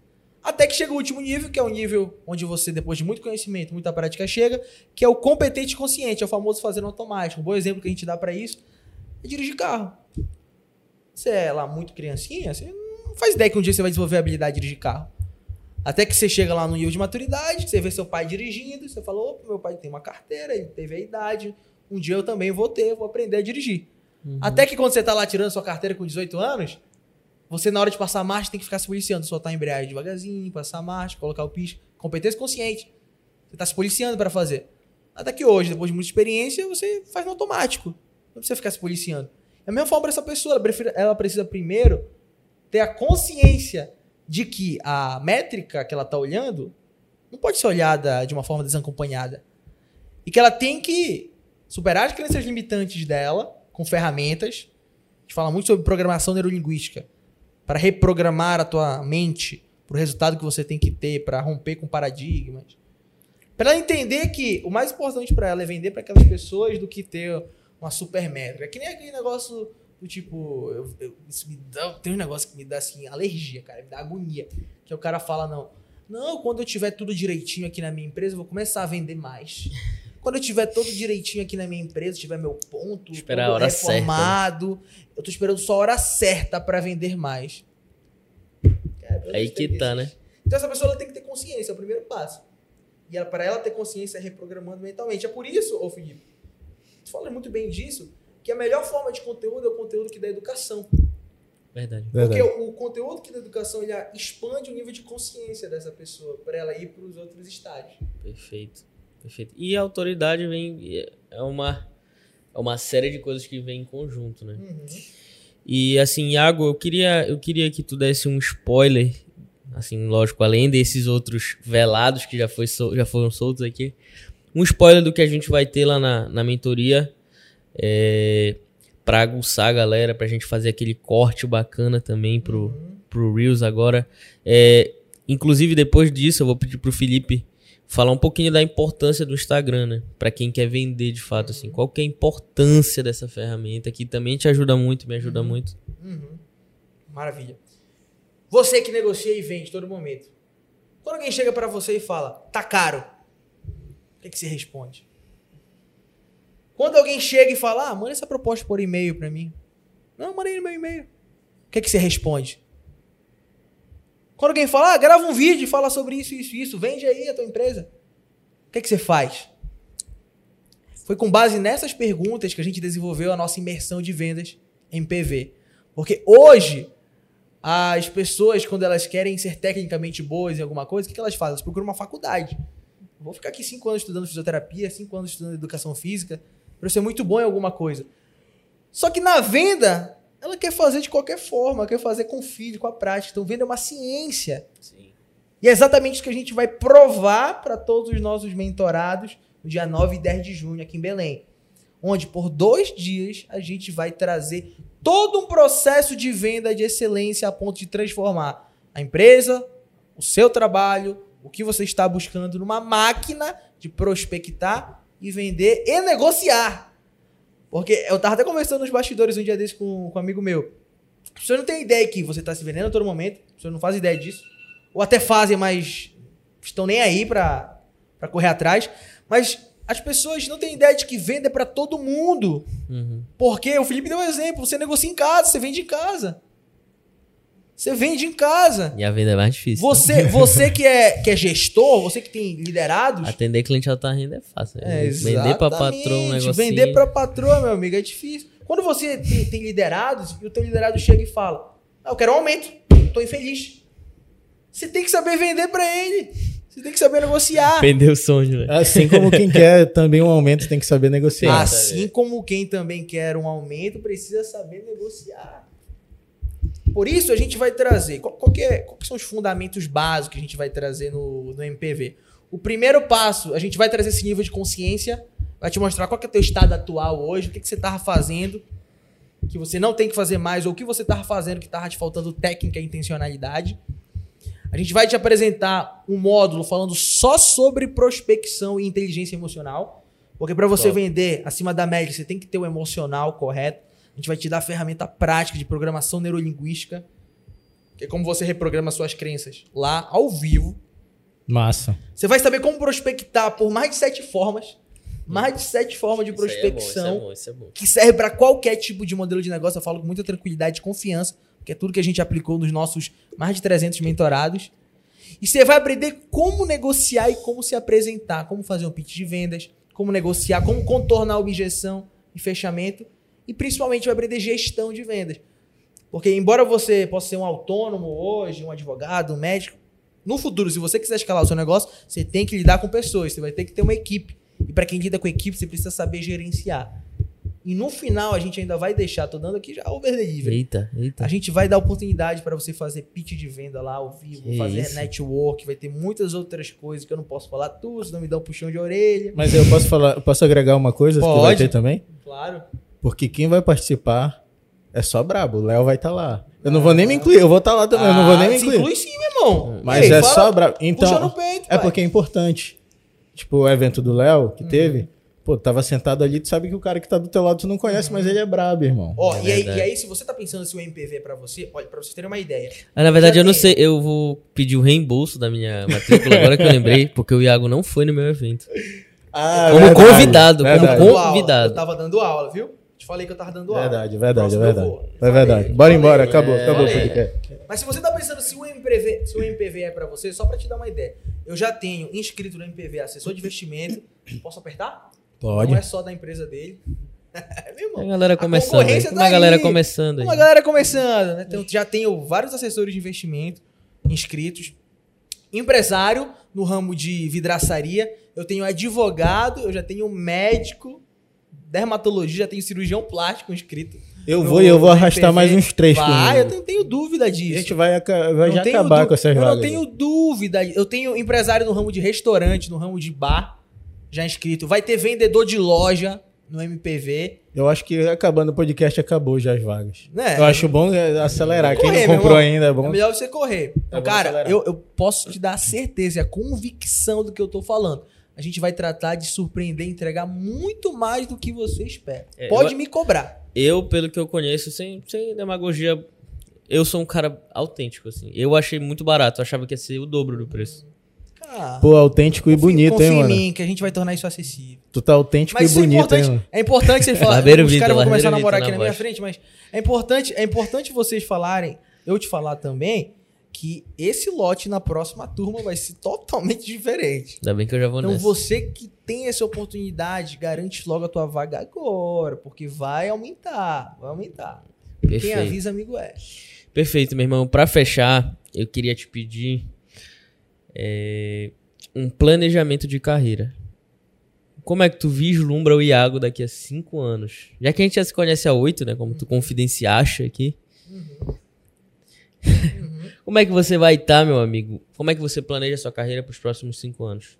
C: Até que chega o último nível, que é o nível onde você, depois de muito conhecimento, muita prática, chega, que é o competente consciente, é o famoso fazendo automático. Um bom exemplo que a gente dá para isso é dirigir carro. Você é lá muito criancinha, você não faz ideia que um dia você vai desenvolver a habilidade de dirigir carro. Até que você chega lá no nível de maturidade, você vê seu pai dirigindo, você fala, opa, meu pai tem uma carteira, ele teve a idade, um dia eu também vou ter, vou aprender a dirigir. Uhum. Até que quando você tá lá tirando sua carteira com 18 anos, você, na hora de passar a marcha, tem que ficar se policiando. Soltar a embreagem devagarzinho, passar a marcha, colocar o pisco. Competência consciente. Você está se policiando para fazer. Até que hoje, depois de muita experiência, você faz no automático. Não precisa ficar se policiando. É a mesma forma para essa pessoa. Ela, ela precisa primeiro ter a consciência de que a métrica que ela está olhando não pode ser olhada de uma forma desacompanhada. E que ela tem que superar as crenças limitantes dela com ferramentas. A gente fala muito sobre programação neurolinguística para reprogramar a tua mente para o resultado que você tem que ter, para romper com paradigmas. Para entender que o mais importante para ela é vender para aquelas pessoas do que ter uma super métrica. É que nem aquele negócio do tipo. Eu, eu, isso me dá, tem um negócio que me dá assim, alergia, cara, me dá agonia. Que o cara fala, não. Não, quando eu tiver tudo direitinho aqui na minha empresa, eu vou começar a vender mais. Quando eu tiver todo direitinho aqui na minha empresa, tiver meu ponto,
A: Esperar todo
C: reformado, certa. eu tô esperando só a hora certa para vender mais.
A: É, Aí que tá, né?
C: Então essa pessoa tem que ter consciência, é o primeiro passo. E para ela ter consciência é reprogramando mentalmente. É por isso, ô Felipe, tu fala muito bem disso, que a melhor forma de conteúdo é o conteúdo que dá educação.
A: Verdade.
C: Porque Verdade. O, o, conteúdo que dá educação ele expande o nível de consciência dessa pessoa para ela ir para os outros estágios.
A: Perfeito. Perfeito. E a autoridade vem. É uma, é uma série de coisas que vem em conjunto, né? Uhum. E assim, Iago, eu queria, eu queria que tu desse um spoiler. Assim, lógico, além desses outros velados que já, foi já foram soltos aqui. Um spoiler do que a gente vai ter lá na, na mentoria. É, pra aguçar a galera, pra gente fazer aquele corte bacana também pro, uhum. pro Reels agora. É, inclusive, depois disso, eu vou pedir pro Felipe falar um pouquinho da importância do Instagram, né? Para quem quer vender de fato, assim. Qual que é a importância dessa ferramenta que também te ajuda muito, me ajuda uhum. muito.
C: Uhum. Maravilha. Você que negocia e vende todo momento. Quando alguém chega pra você e fala, tá caro, o que, que você responde? Quando alguém chega e fala, ah, manda essa proposta por e-mail pra mim. Não, mandei no meu e-mail. O que, que você responde? Quando alguém fala, ah, grava um vídeo e fala sobre isso, isso, isso, vende aí a tua empresa. O que, que você faz? Foi com base nessas perguntas que a gente desenvolveu a nossa imersão de vendas em PV. Porque hoje, as pessoas, quando elas querem ser tecnicamente boas em alguma coisa, o que, que elas fazem? Elas procuram uma faculdade. Vou ficar aqui cinco anos estudando fisioterapia, cinco anos estudando educação física, para ser muito bom em alguma coisa. Só que na venda, ela quer fazer de qualquer forma, quer fazer com filho, com a prática. Então, venda é uma ciência.
A: Sim.
C: E é exatamente isso que a gente vai provar para todos os nossos mentorados no dia 9 e 10 de junho aqui em Belém. Onde por dois dias a gente vai trazer todo um processo de venda de excelência a ponto de transformar a empresa, o seu trabalho, o que você está buscando numa máquina de prospectar e vender e negociar. Porque eu tava até conversando nos bastidores um dia desse com, com um amigo meu. Pessoas não têm ideia que você está se vendendo a todo momento, pessoas não fazem ideia disso. Ou até fazem, mas estão nem aí para correr atrás. Mas as pessoas não têm ideia de que venda é para todo mundo.
A: Uhum.
C: Porque o Felipe deu um exemplo: você negocia em casa, você vende em casa. Você vende em casa.
A: E a venda é mais difícil.
C: Você, você que, é, que é gestor, você que tem liderados.
A: Atender cliente alta renda é fácil.
C: É,
A: né? Vender pra patrão um negocinho.
C: Vender pra patroa, meu amigo, é difícil. Quando você tem, tem liderados e o teu liderado chega e fala: ah, Eu quero um aumento, tô infeliz. Você tem que saber vender pra ele. Você tem que saber negociar.
A: Vender o sonho, velho.
B: Assim como quem quer também um aumento tem que saber negociar.
C: Assim como quem também quer um aumento precisa saber negociar. Por isso a gente vai trazer. Qual, qual que é- qual são os fundamentos básicos que a gente vai trazer no, no MPV? O primeiro passo, a gente vai trazer esse nível de consciência, vai te mostrar qual é o teu estado atual hoje, o que, que você estava fazendo, que você não tem que fazer mais, ou o que você estava fazendo que estava te faltando técnica e intencionalidade. A gente vai te apresentar um módulo falando só sobre prospecção e inteligência emocional. Porque para você
A: Top.
C: vender acima da média, você tem que ter o emocional correto. A gente vai te dar a ferramenta prática de programação neurolinguística, que é como você reprograma suas crenças lá ao vivo.
B: Massa.
C: Você vai saber como prospectar por mais de sete formas. Mais de sete formas de
A: Isso aí é bom,
C: prospecção
A: Isso é bom, isso é bom.
C: que serve para qualquer tipo de modelo de negócio. Eu falo com muita tranquilidade e confiança, porque é tudo que a gente aplicou nos nossos mais de 300 mentorados. E você vai aprender como negociar e como se apresentar, como fazer um pitch de vendas, como negociar, como contornar a objeção e fechamento. E principalmente vai aprender gestão de vendas. Porque embora você possa ser um autônomo hoje, um advogado, um médico, no futuro, se você quiser escalar o seu negócio, você tem que lidar com pessoas, você vai ter que ter uma equipe. E para quem lida com equipe, você precisa saber gerenciar. E no final, a gente ainda vai deixar, tô dando aqui já over delivery.
A: Eita, eita.
C: A gente vai dar oportunidade para você fazer pitch de venda lá ao vivo,
A: Que
C: fazer
A: isso.
C: network, vai ter muitas outras coisas que eu não posso falar tudo, senão me dá um puxão de orelha.
B: Mas eu posso falar, posso agregar uma coisa que vai
C: Pode.
B: ter também?
C: Claro.
B: Porque quem vai participar é só brabo. O Léo vai estar lá. Eu não vou nem me incluir, eu vou estar lá também, eu não vou nem me
C: Ah, se
B: incluir.
C: inclui sim, meu irmão.
B: Mas
C: Ei,
B: é
C: fala,
B: só brabo. Então,
C: puxa no peito,
B: é
C: pai.
B: porque é importante. Tipo, o evento do Léo
C: Uhum.
B: que teve, pô, tava sentado ali, tu sabe que o cara que tá do teu lado tu não conhece, mas ele é brabo, irmão.
C: Ó,
A: É
C: e, aí, e aí, se você tá pensando se o MPV é pra você, olha, pra vocês terem uma ideia.
A: Ah, na verdade, eu não
C: tem.
A: sei. Eu vou pedir o reembolso da minha matrícula agora que eu lembrei, porque o Iago não foi no meu evento.
B: Ah,
A: Como
B: verdade,
A: convidado, como
B: verdade.
C: aula.
A: Convidado.
C: Eu tava dando aula, viu? Te falei que eu tava dando aula.
B: Verdade, verdade,
C: Próximo eu
B: verdade.
C: vou.
B: É
C: Falei,
B: verdade. Bora
C: falei.
B: embora, acabou,
A: É,
B: acabou o
C: falei.
B: podcast.
C: Mas se você tá pensando se o MPV, se o MPV é pra você, só pra te dar uma ideia. Eu já tenho inscrito no MPV assessor de investimento. Posso apertar?
B: Pode.
C: Não é só da empresa dele. É, meu
A: A
C: irmão.
A: galera começando. aí. Tem
C: tá
A: uma galera
C: aí.
A: começando aí.
C: Uma galera começando, né? Então, já tenho vários assessores de investimento inscritos. Empresário no ramo de vidraçaria. Eu tenho advogado, eu já tenho médico, dermatologia, já tenho cirurgião plástico inscrito.
B: Eu vou e eu vou arrastar
C: MPV.
B: mais uns três
C: Vai, eu não tenho dúvida
B: A
C: disso.
B: gente vai, vai
C: Não
B: já acabar com essas
C: Eu
B: vagas.
C: não tenho dúvida. Eu tenho empresário no ramo de restaurante, no ramo de bar, já inscrito. Vai ter vendedor de loja no MPV.
B: Eu acho que acabando o podcast acabou já as vagas.
C: Né?
B: Eu acho bom é, acelerar. Quem
C: Correr,
B: não
C: meu
B: comprou ainda é
C: É
B: bom.
C: melhor você correr.
B: Bom
C: cara, eu, eu posso te dar a certeza e a convicção do que eu tô falando. A gente vai tratar de surpreender e entregar muito mais do que você espera.
A: É,
C: Pode
A: eu-
C: me cobrar.
A: Eu, pelo que eu conheço, sem, sem demagogia, eu sou um cara autêntico, assim. Eu achei muito barato, eu achava que ia ser o dobro do preço.
C: Ah,
B: Pô, autêntico e
C: confia-
B: bonito,
C: confia
B: hein,
C: em
B: mano?
C: mim, que a gente vai tornar isso acessível.
B: Tu tá autêntico
C: Mas
B: e
C: isso é
B: bonito, hein,
C: importante,
B: mano?
C: é importante vocês falarem. Os caras vão começar a namorar
A: Vitor
C: aqui na
A: na
C: minha frente, mas é importante, é importante vocês falarem, eu te falar também, que esse lote na próxima turma vai ser totalmente diferente.
A: Ainda bem que eu já vou
C: Então
A: nessa.
C: você que tem essa oportunidade, garante logo a tua vaga agora, porque vai aumentar, vai aumentar. Quem
A: Perfeito.
C: avisa, amigo é.
A: Perfeito, meu irmão. Pra fechar, eu queria te pedir é, um planejamento de carreira. Como é que tu vislumbra o Iago daqui a cinco anos? Já que a gente já se conhece há oito, né? Como tu confidenciaste aqui. Como é que você vai estar, meu amigo? Como é que você planeja a sua carreira pros próximos cinco anos?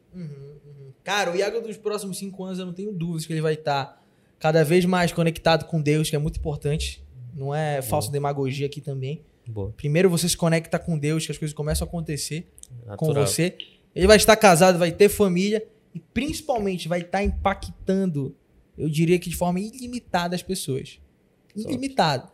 C: Cara, o Iago dos próximos cinco anos, eu não tenho dúvidas que ele vai estar cada vez mais conectado com Deus, que é muito importante. Não é falsa demagogia aqui também.
A: Boa.
C: Primeiro você se conecta com Deus, que as coisas começam a acontecer com
A: Natural.
C: você. Ele vai estar casado, vai ter família e principalmente vai estar impactando, eu diria que de forma ilimitada as pessoas. Ilimitada.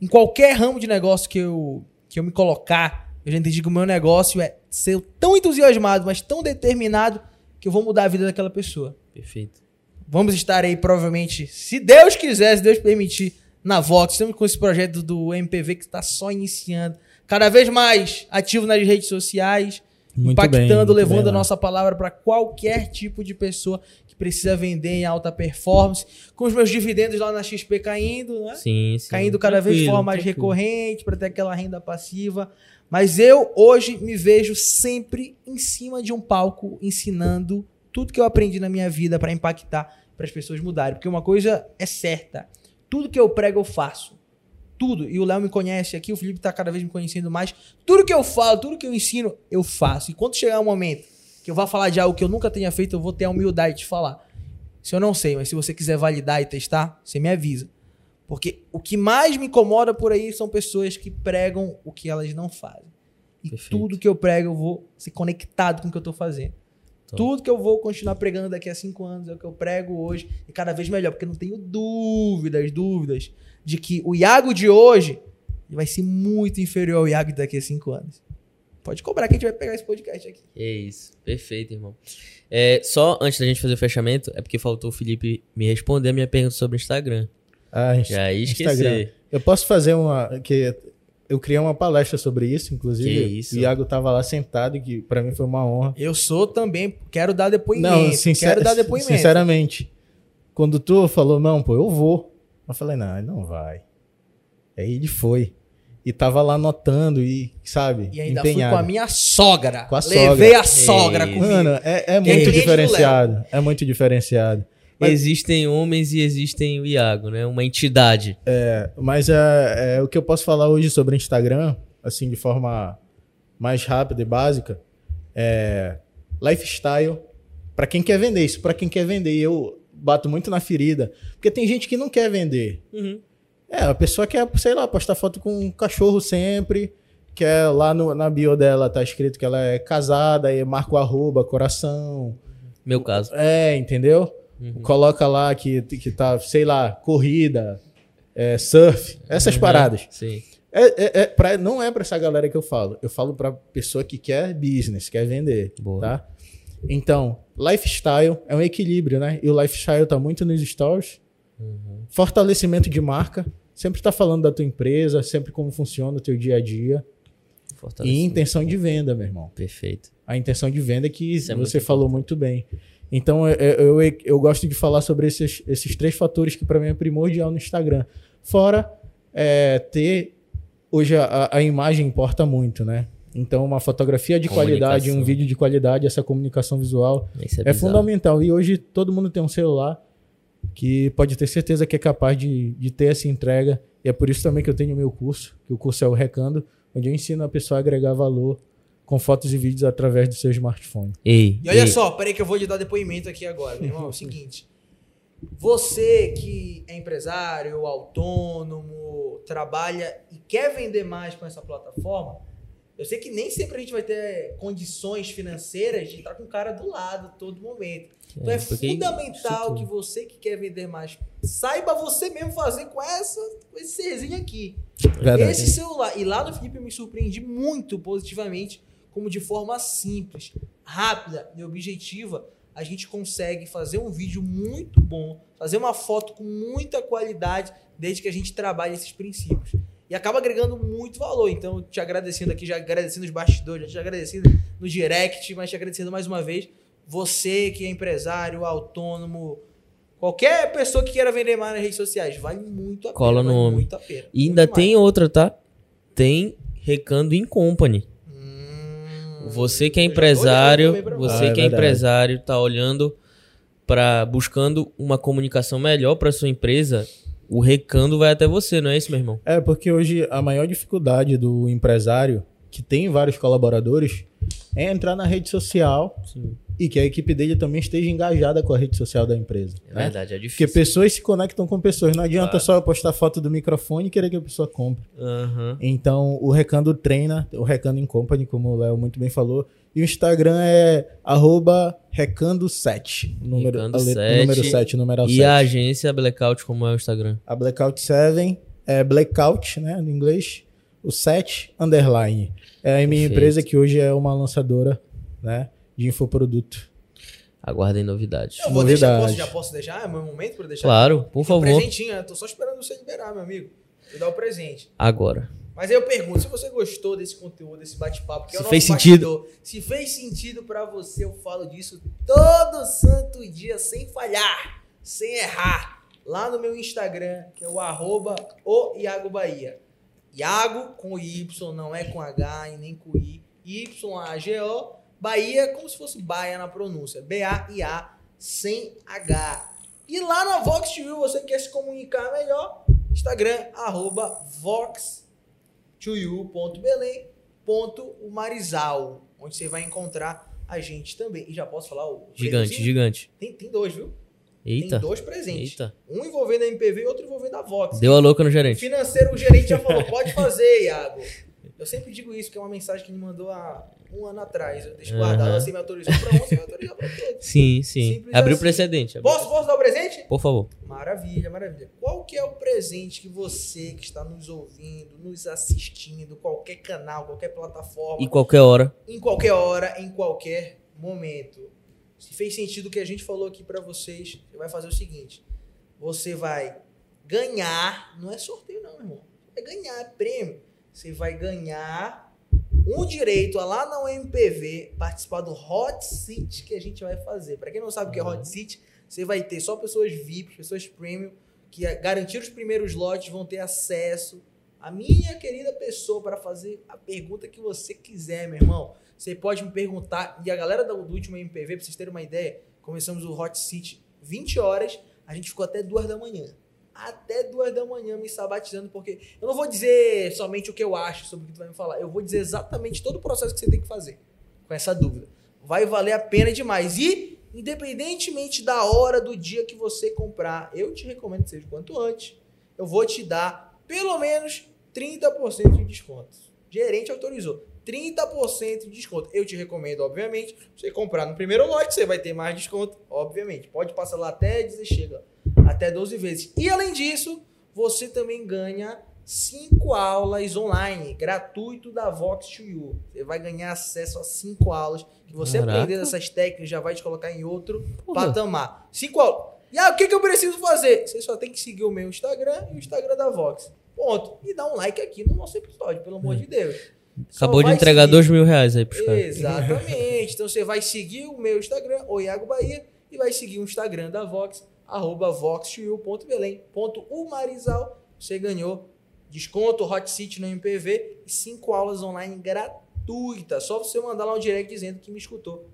C: Em qualquer ramo de negócio que eu, que eu me colocar, eu já entendi que o meu negócio é ser tão entusiasmado, mas tão determinado que eu vou mudar a vida daquela pessoa.
A: Perfeito.
C: Vamos estar aí, provavelmente, se Deus quiser, se Deus permitir, na Vox. Estamos com esse projeto do MPV que está só iniciando. Cada vez mais ativo nas redes sociais,
B: Muito
C: impactando,
B: bem,
C: levando
B: bem
C: a nossa palavra para qualquer tipo de pessoa precisa vender em alta performance. Com os meus dividendos lá na XP caindo, né?
A: Sim, sim.
C: caindo cada vez de forma mais
A: tranquilo.
C: recorrente para ter aquela renda passiva. Mas eu hoje me vejo sempre em cima de um palco ensinando tudo que eu aprendi na minha vida para impactar, para as pessoas mudarem. Porque uma coisa é certa: tudo que eu prego eu faço. Tudo. E o Léo me conhece aqui, o Felipe está cada vez me conhecendo mais. Tudo que eu falo, tudo que eu ensino, eu faço. E quando chegar um momento que eu vá falar de algo que eu nunca tenha feito, eu vou ter a humildade de falar. Se eu não sei, mas se você quiser validar e testar, você me avisa. Porque o que mais me incomoda por aí são pessoas que pregam o que elas não fazem. E
A: Perfeito.
C: tudo que eu prego, eu vou ser conectado com o que eu tô fazendo.
A: Top.
C: Tudo que eu vou continuar pregando daqui a cinco anos é o que eu prego hoje. E cada vez melhor, porque eu não tenho dúvidas, dúvidas, de que o Iago de hoje vai ser muito inferior ao Iago daqui a cinco anos. Pode cobrar que a gente vai pegar esse podcast aqui.
A: É isso. Perfeito, irmão. É, só antes da gente fazer o fechamento, é porque faltou o Felipe me responder a minha pergunta sobre o Instagram.
B: Ah,
A: Já ia esquecer.
B: Instagram. Eu posso fazer uma. que Eu criei uma palestra sobre isso, inclusive.
A: Que isso.
B: O Iago tava lá sentado, e que pra mim foi uma honra.
C: Eu sou também, quero dar depoimento.
B: Não, sincer-
C: quero dar depoimento.
B: sinceramente. Quando tu falou, não, pô, eu vou. Eu falei, não, ele não vai. Aí ele foi. E tava lá anotando e, sabe,
C: E ainda
B: empenhado.
C: fui com a minha sogra.
B: Com a
C: Levei
B: sogra.
C: a sogra
A: Ei.
C: comigo.
B: Mano, é, é
C: é
B: muito
C: cliente do
B: diferenciado. É muito diferenciado. Mas-
A: Existem homens e existem o Iago, né? Uma entidade.
B: Mas é, é, o que eu posso falar hoje sobre o Instagram, assim, de forma mais rápida e básica, é lifestyle para quem quer vender. Isso para quem quer vender. E eu bato muito na ferida, porque tem gente que não quer vender.
A: Uhum.
B: É, a pessoa quer, sei lá, postar foto com um cachorro sempre, quer lá no- na bio dela tá escrito que ela é casada, aí marca o arroba, coração.
A: Meu caso.
B: É, entendeu?
A: Uhum.
B: Coloca lá que, que tá, sei lá, corrida, é, surf, essas
A: Uhum.
B: paradas.
A: Sim.
B: É, é, é pra- não é pra essa galera que eu falo. Eu falo pra pessoa que quer business, quer vender,
A: Boa.
B: tá? Então, lifestyle é um equilíbrio, né? E o lifestyle tá muito nos stories.
A: Uhum.
B: Fortalecimento de marca. Sempre tá falando da tua empresa, sempre como funciona o teu dia a dia. E intenção de venda, meu irmão.
A: Perfeito.
B: A intenção de venda que
A: Isso é
B: você
A: muito
B: falou muito bem. Então, eu, eu, eu gosto de falar sobre esses, esses três fatores que para mim é primordial no Instagram. Fora é, ter. Hoje a, a imagem importa muito, né? Então, uma fotografia de qualidade, um vídeo de qualidade, essa comunicação visual
A: é,
B: é, fundamental. E hoje todo mundo tem um celular que pode ter certeza que é capaz de, de ter essa entrega. E é por isso também que eu tenho o meu curso, que o curso é o Recando, onde eu ensino a pessoa a agregar valor com fotos e vídeos através do seu smartphone.
A: Ei,
C: E olha
A: ei.
C: só, peraí que eu vou te dar depoimento aqui agora, meu irmão. É o seguinte. Você que é empresário, autônomo, trabalha e quer vender mais com essa plataforma, eu sei que nem sempre a gente vai ter condições financeiras de estar com o cara do lado todo momento. Então é,
A: porque
C: fundamental que você que quer vender mais saiba você mesmo fazer com essa com esse serzinho aqui.
B: Verdade.
C: Esse celular. E lá no Felipe eu me surpreendi muito positivamente como de forma simples, rápida e objetiva, a gente consegue fazer um vídeo muito bom, fazer uma foto com muita qualidade, desde que a gente trabalhe esses princípios. E acaba agregando muito valor. Então, te agradecendo aqui, já agradecendo os bastidores, já te agradecendo no direct, mas te agradecendo mais uma vez. Você que é empresário, autônomo, qualquer pessoa que queira vender mais nas redes sociais, vale muito a
A: Cola
C: pena.
A: no
C: vale
A: homem.
C: muito a pena.
A: E ainda
C: Muito
A: tem outra, tá? Tem Recando em Company.
C: Hum,
A: Você que é empresário, você
B: Ah, é
A: que é
B: verdade.
A: empresário, tá olhando para buscando uma comunicação melhor para sua empresa, o recando vai até você, não é isso, meu irmão?
B: É, porque hoje a maior dificuldade do empresário, que tem vários colaboradores, é entrar na rede social
A: Sim.
B: e que a equipe dele também esteja engajada com a rede social da empresa.
A: É
B: né?
A: verdade, é
B: Porque
A: difícil.
B: pessoas se conectam com pessoas. Não adianta
A: Claro.
B: só eu postar foto do microfone e querer que a pessoa compre.
A: Aham.
B: Então, o Recando treina, o Recando em Company, como o Léo muito bem falou. E o Instagram é arroba Recando7. O número,
A: Recando
B: a letra- o
A: sete.
B: número 7, o numeral
A: E
B: 7.
A: a agência Blackout, como é o Instagram?
B: A Blackout 7 é Blackout, né, no inglês. O 7 underline. É a minha
A: Perfeito.
B: empresa que hoje é uma lançadora, né, de infoproduto.
A: Aguardem novidades.
C: Eu vou deixar,
B: Novidade.
C: posso, já posso deixar? É meu momento para deixar?
A: Claro, por
C: Um
A: favor.
C: presentinho, né? Tô só esperando você liberar, meu amigo. Eu dar o presente.
A: Agora.
C: Mas aí eu pergunto, se você gostou desse conteúdo, desse bate-papo, que é o
A: Se
C: nosso
A: fez sentido.
C: bastidor, se fez sentido pra você, eu falo disso todo santo dia, sem falhar, sem errar. Lá no meu Instagram, que é o arroba o Iago Bahia. Iago com Y, não é com H e nem com I. Y-A-G-O. Bahia, como se fosse Baia na pronúncia. B-A-I-A, sem H. E lá na Vox TV, você quer se comunicar melhor? Instagram, arroba Vox tuiu.belém.umarizal, onde você vai encontrar a gente também. E já posso falar o
A: Gigante, gigante.
C: Tem, tem dois, viu?
A: Eita.
C: Tem dois presentes.
A: Eita.
C: Um envolvendo a MPV e outro envolvendo a Vox.
A: Deu a louca no gerente.
C: financeiro, o gerente já falou, pode fazer, Iago. Eu sempre digo isso, que é uma mensagem que ele mandou há um ano atrás. Eu deixo guardado,
A: Aham.
C: você me autorizou para um, você me autorizou para todos.
A: Sim, sim.
C: Simples
A: Abriu
C: assim.
A: precedente. abriu
C: Posso, posso dar o presente?
A: Por favor.
C: Maravilha, maravilha. Qual que é o presente que você que está nos ouvindo, nos assistindo, qualquer canal, qualquer plataforma,
A: E qualquer hora.
C: em qualquer hora, em qualquer momento. Se fez sentido o que a gente falou aqui pra vocês, você vai fazer o seguinte: você vai ganhar, não é sorteio não, irmão. É ganhar, é prêmio. Você vai ganhar um direito a lá na UMPV participar do Hot Seat que a gente vai fazer. Pra quem não sabe o que é Hot Seat, você vai ter só pessoas VIP, pessoas premium que garantir os primeiros lotes vão ter acesso a minha querida pessoa para fazer a pergunta que você quiser, meu irmão. Você pode me perguntar. E a galera do, último MPV, pra vocês terem uma ideia, começamos o Hot Seat 20 horas, a gente ficou até 2 da manhã. Até 2 da manhã me sabatizando, porque eu não vou dizer somente o que eu acho sobre o que tu vai me falar. Eu vou dizer exatamente todo o processo que você tem que fazer com essa dúvida. Vai valer a pena demais. E, independentemente da hora do dia que você comprar, eu te recomendo que seja quanto antes. Eu vou te dar pelo menos 30% de desconto. Gerente autorizou. 30% de desconto. Eu te recomendo, obviamente, você comprar no primeiro lote, você vai ter mais desconto, obviamente. Pode passar lá até dizer chega, até 12 vezes. E além disso, você também ganha 5 aulas online, gratuito da Vox to You. Você vai ganhar acesso a 5 aulas que você
A: Caraca.
C: aprender essas técnicas já vai te colocar em outro
A: Porra.
C: patamar. 5 aulas. E ah, o que, que eu preciso fazer? Você só tem que seguir o meu Instagram e o Instagram da Vox. Ponto. E dá um like aqui no nosso episódio, pelo amor de Deus.
A: Acabou de entregar
C: seguir.
A: dois mil reais aí pros caras.
C: Exatamente. Então você vai seguir o meu Instagram, o Iago Bahia, e vai seguir o Instagram da Vox, arroba vox.belém.umarizal. Você ganhou desconto, hot seat no MPV e cinco aulas online gratuitas. Só você mandar lá um direct dizendo que me escutou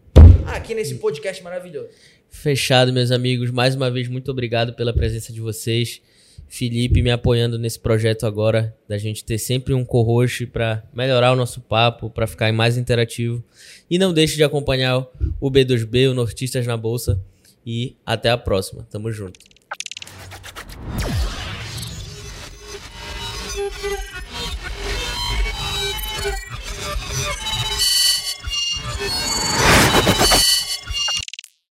C: aqui nesse podcast maravilhoso.
A: Fechado, meus amigos. Mais uma vez, muito obrigado pela presença de vocês. Felipe me apoiando nesse projeto agora, da gente ter sempre um co-host para melhorar o nosso papo, para ficar mais interativo. E não deixe de acompanhar o B2B, o Nortistas na Bolsa. E até a próxima. Tamo junto.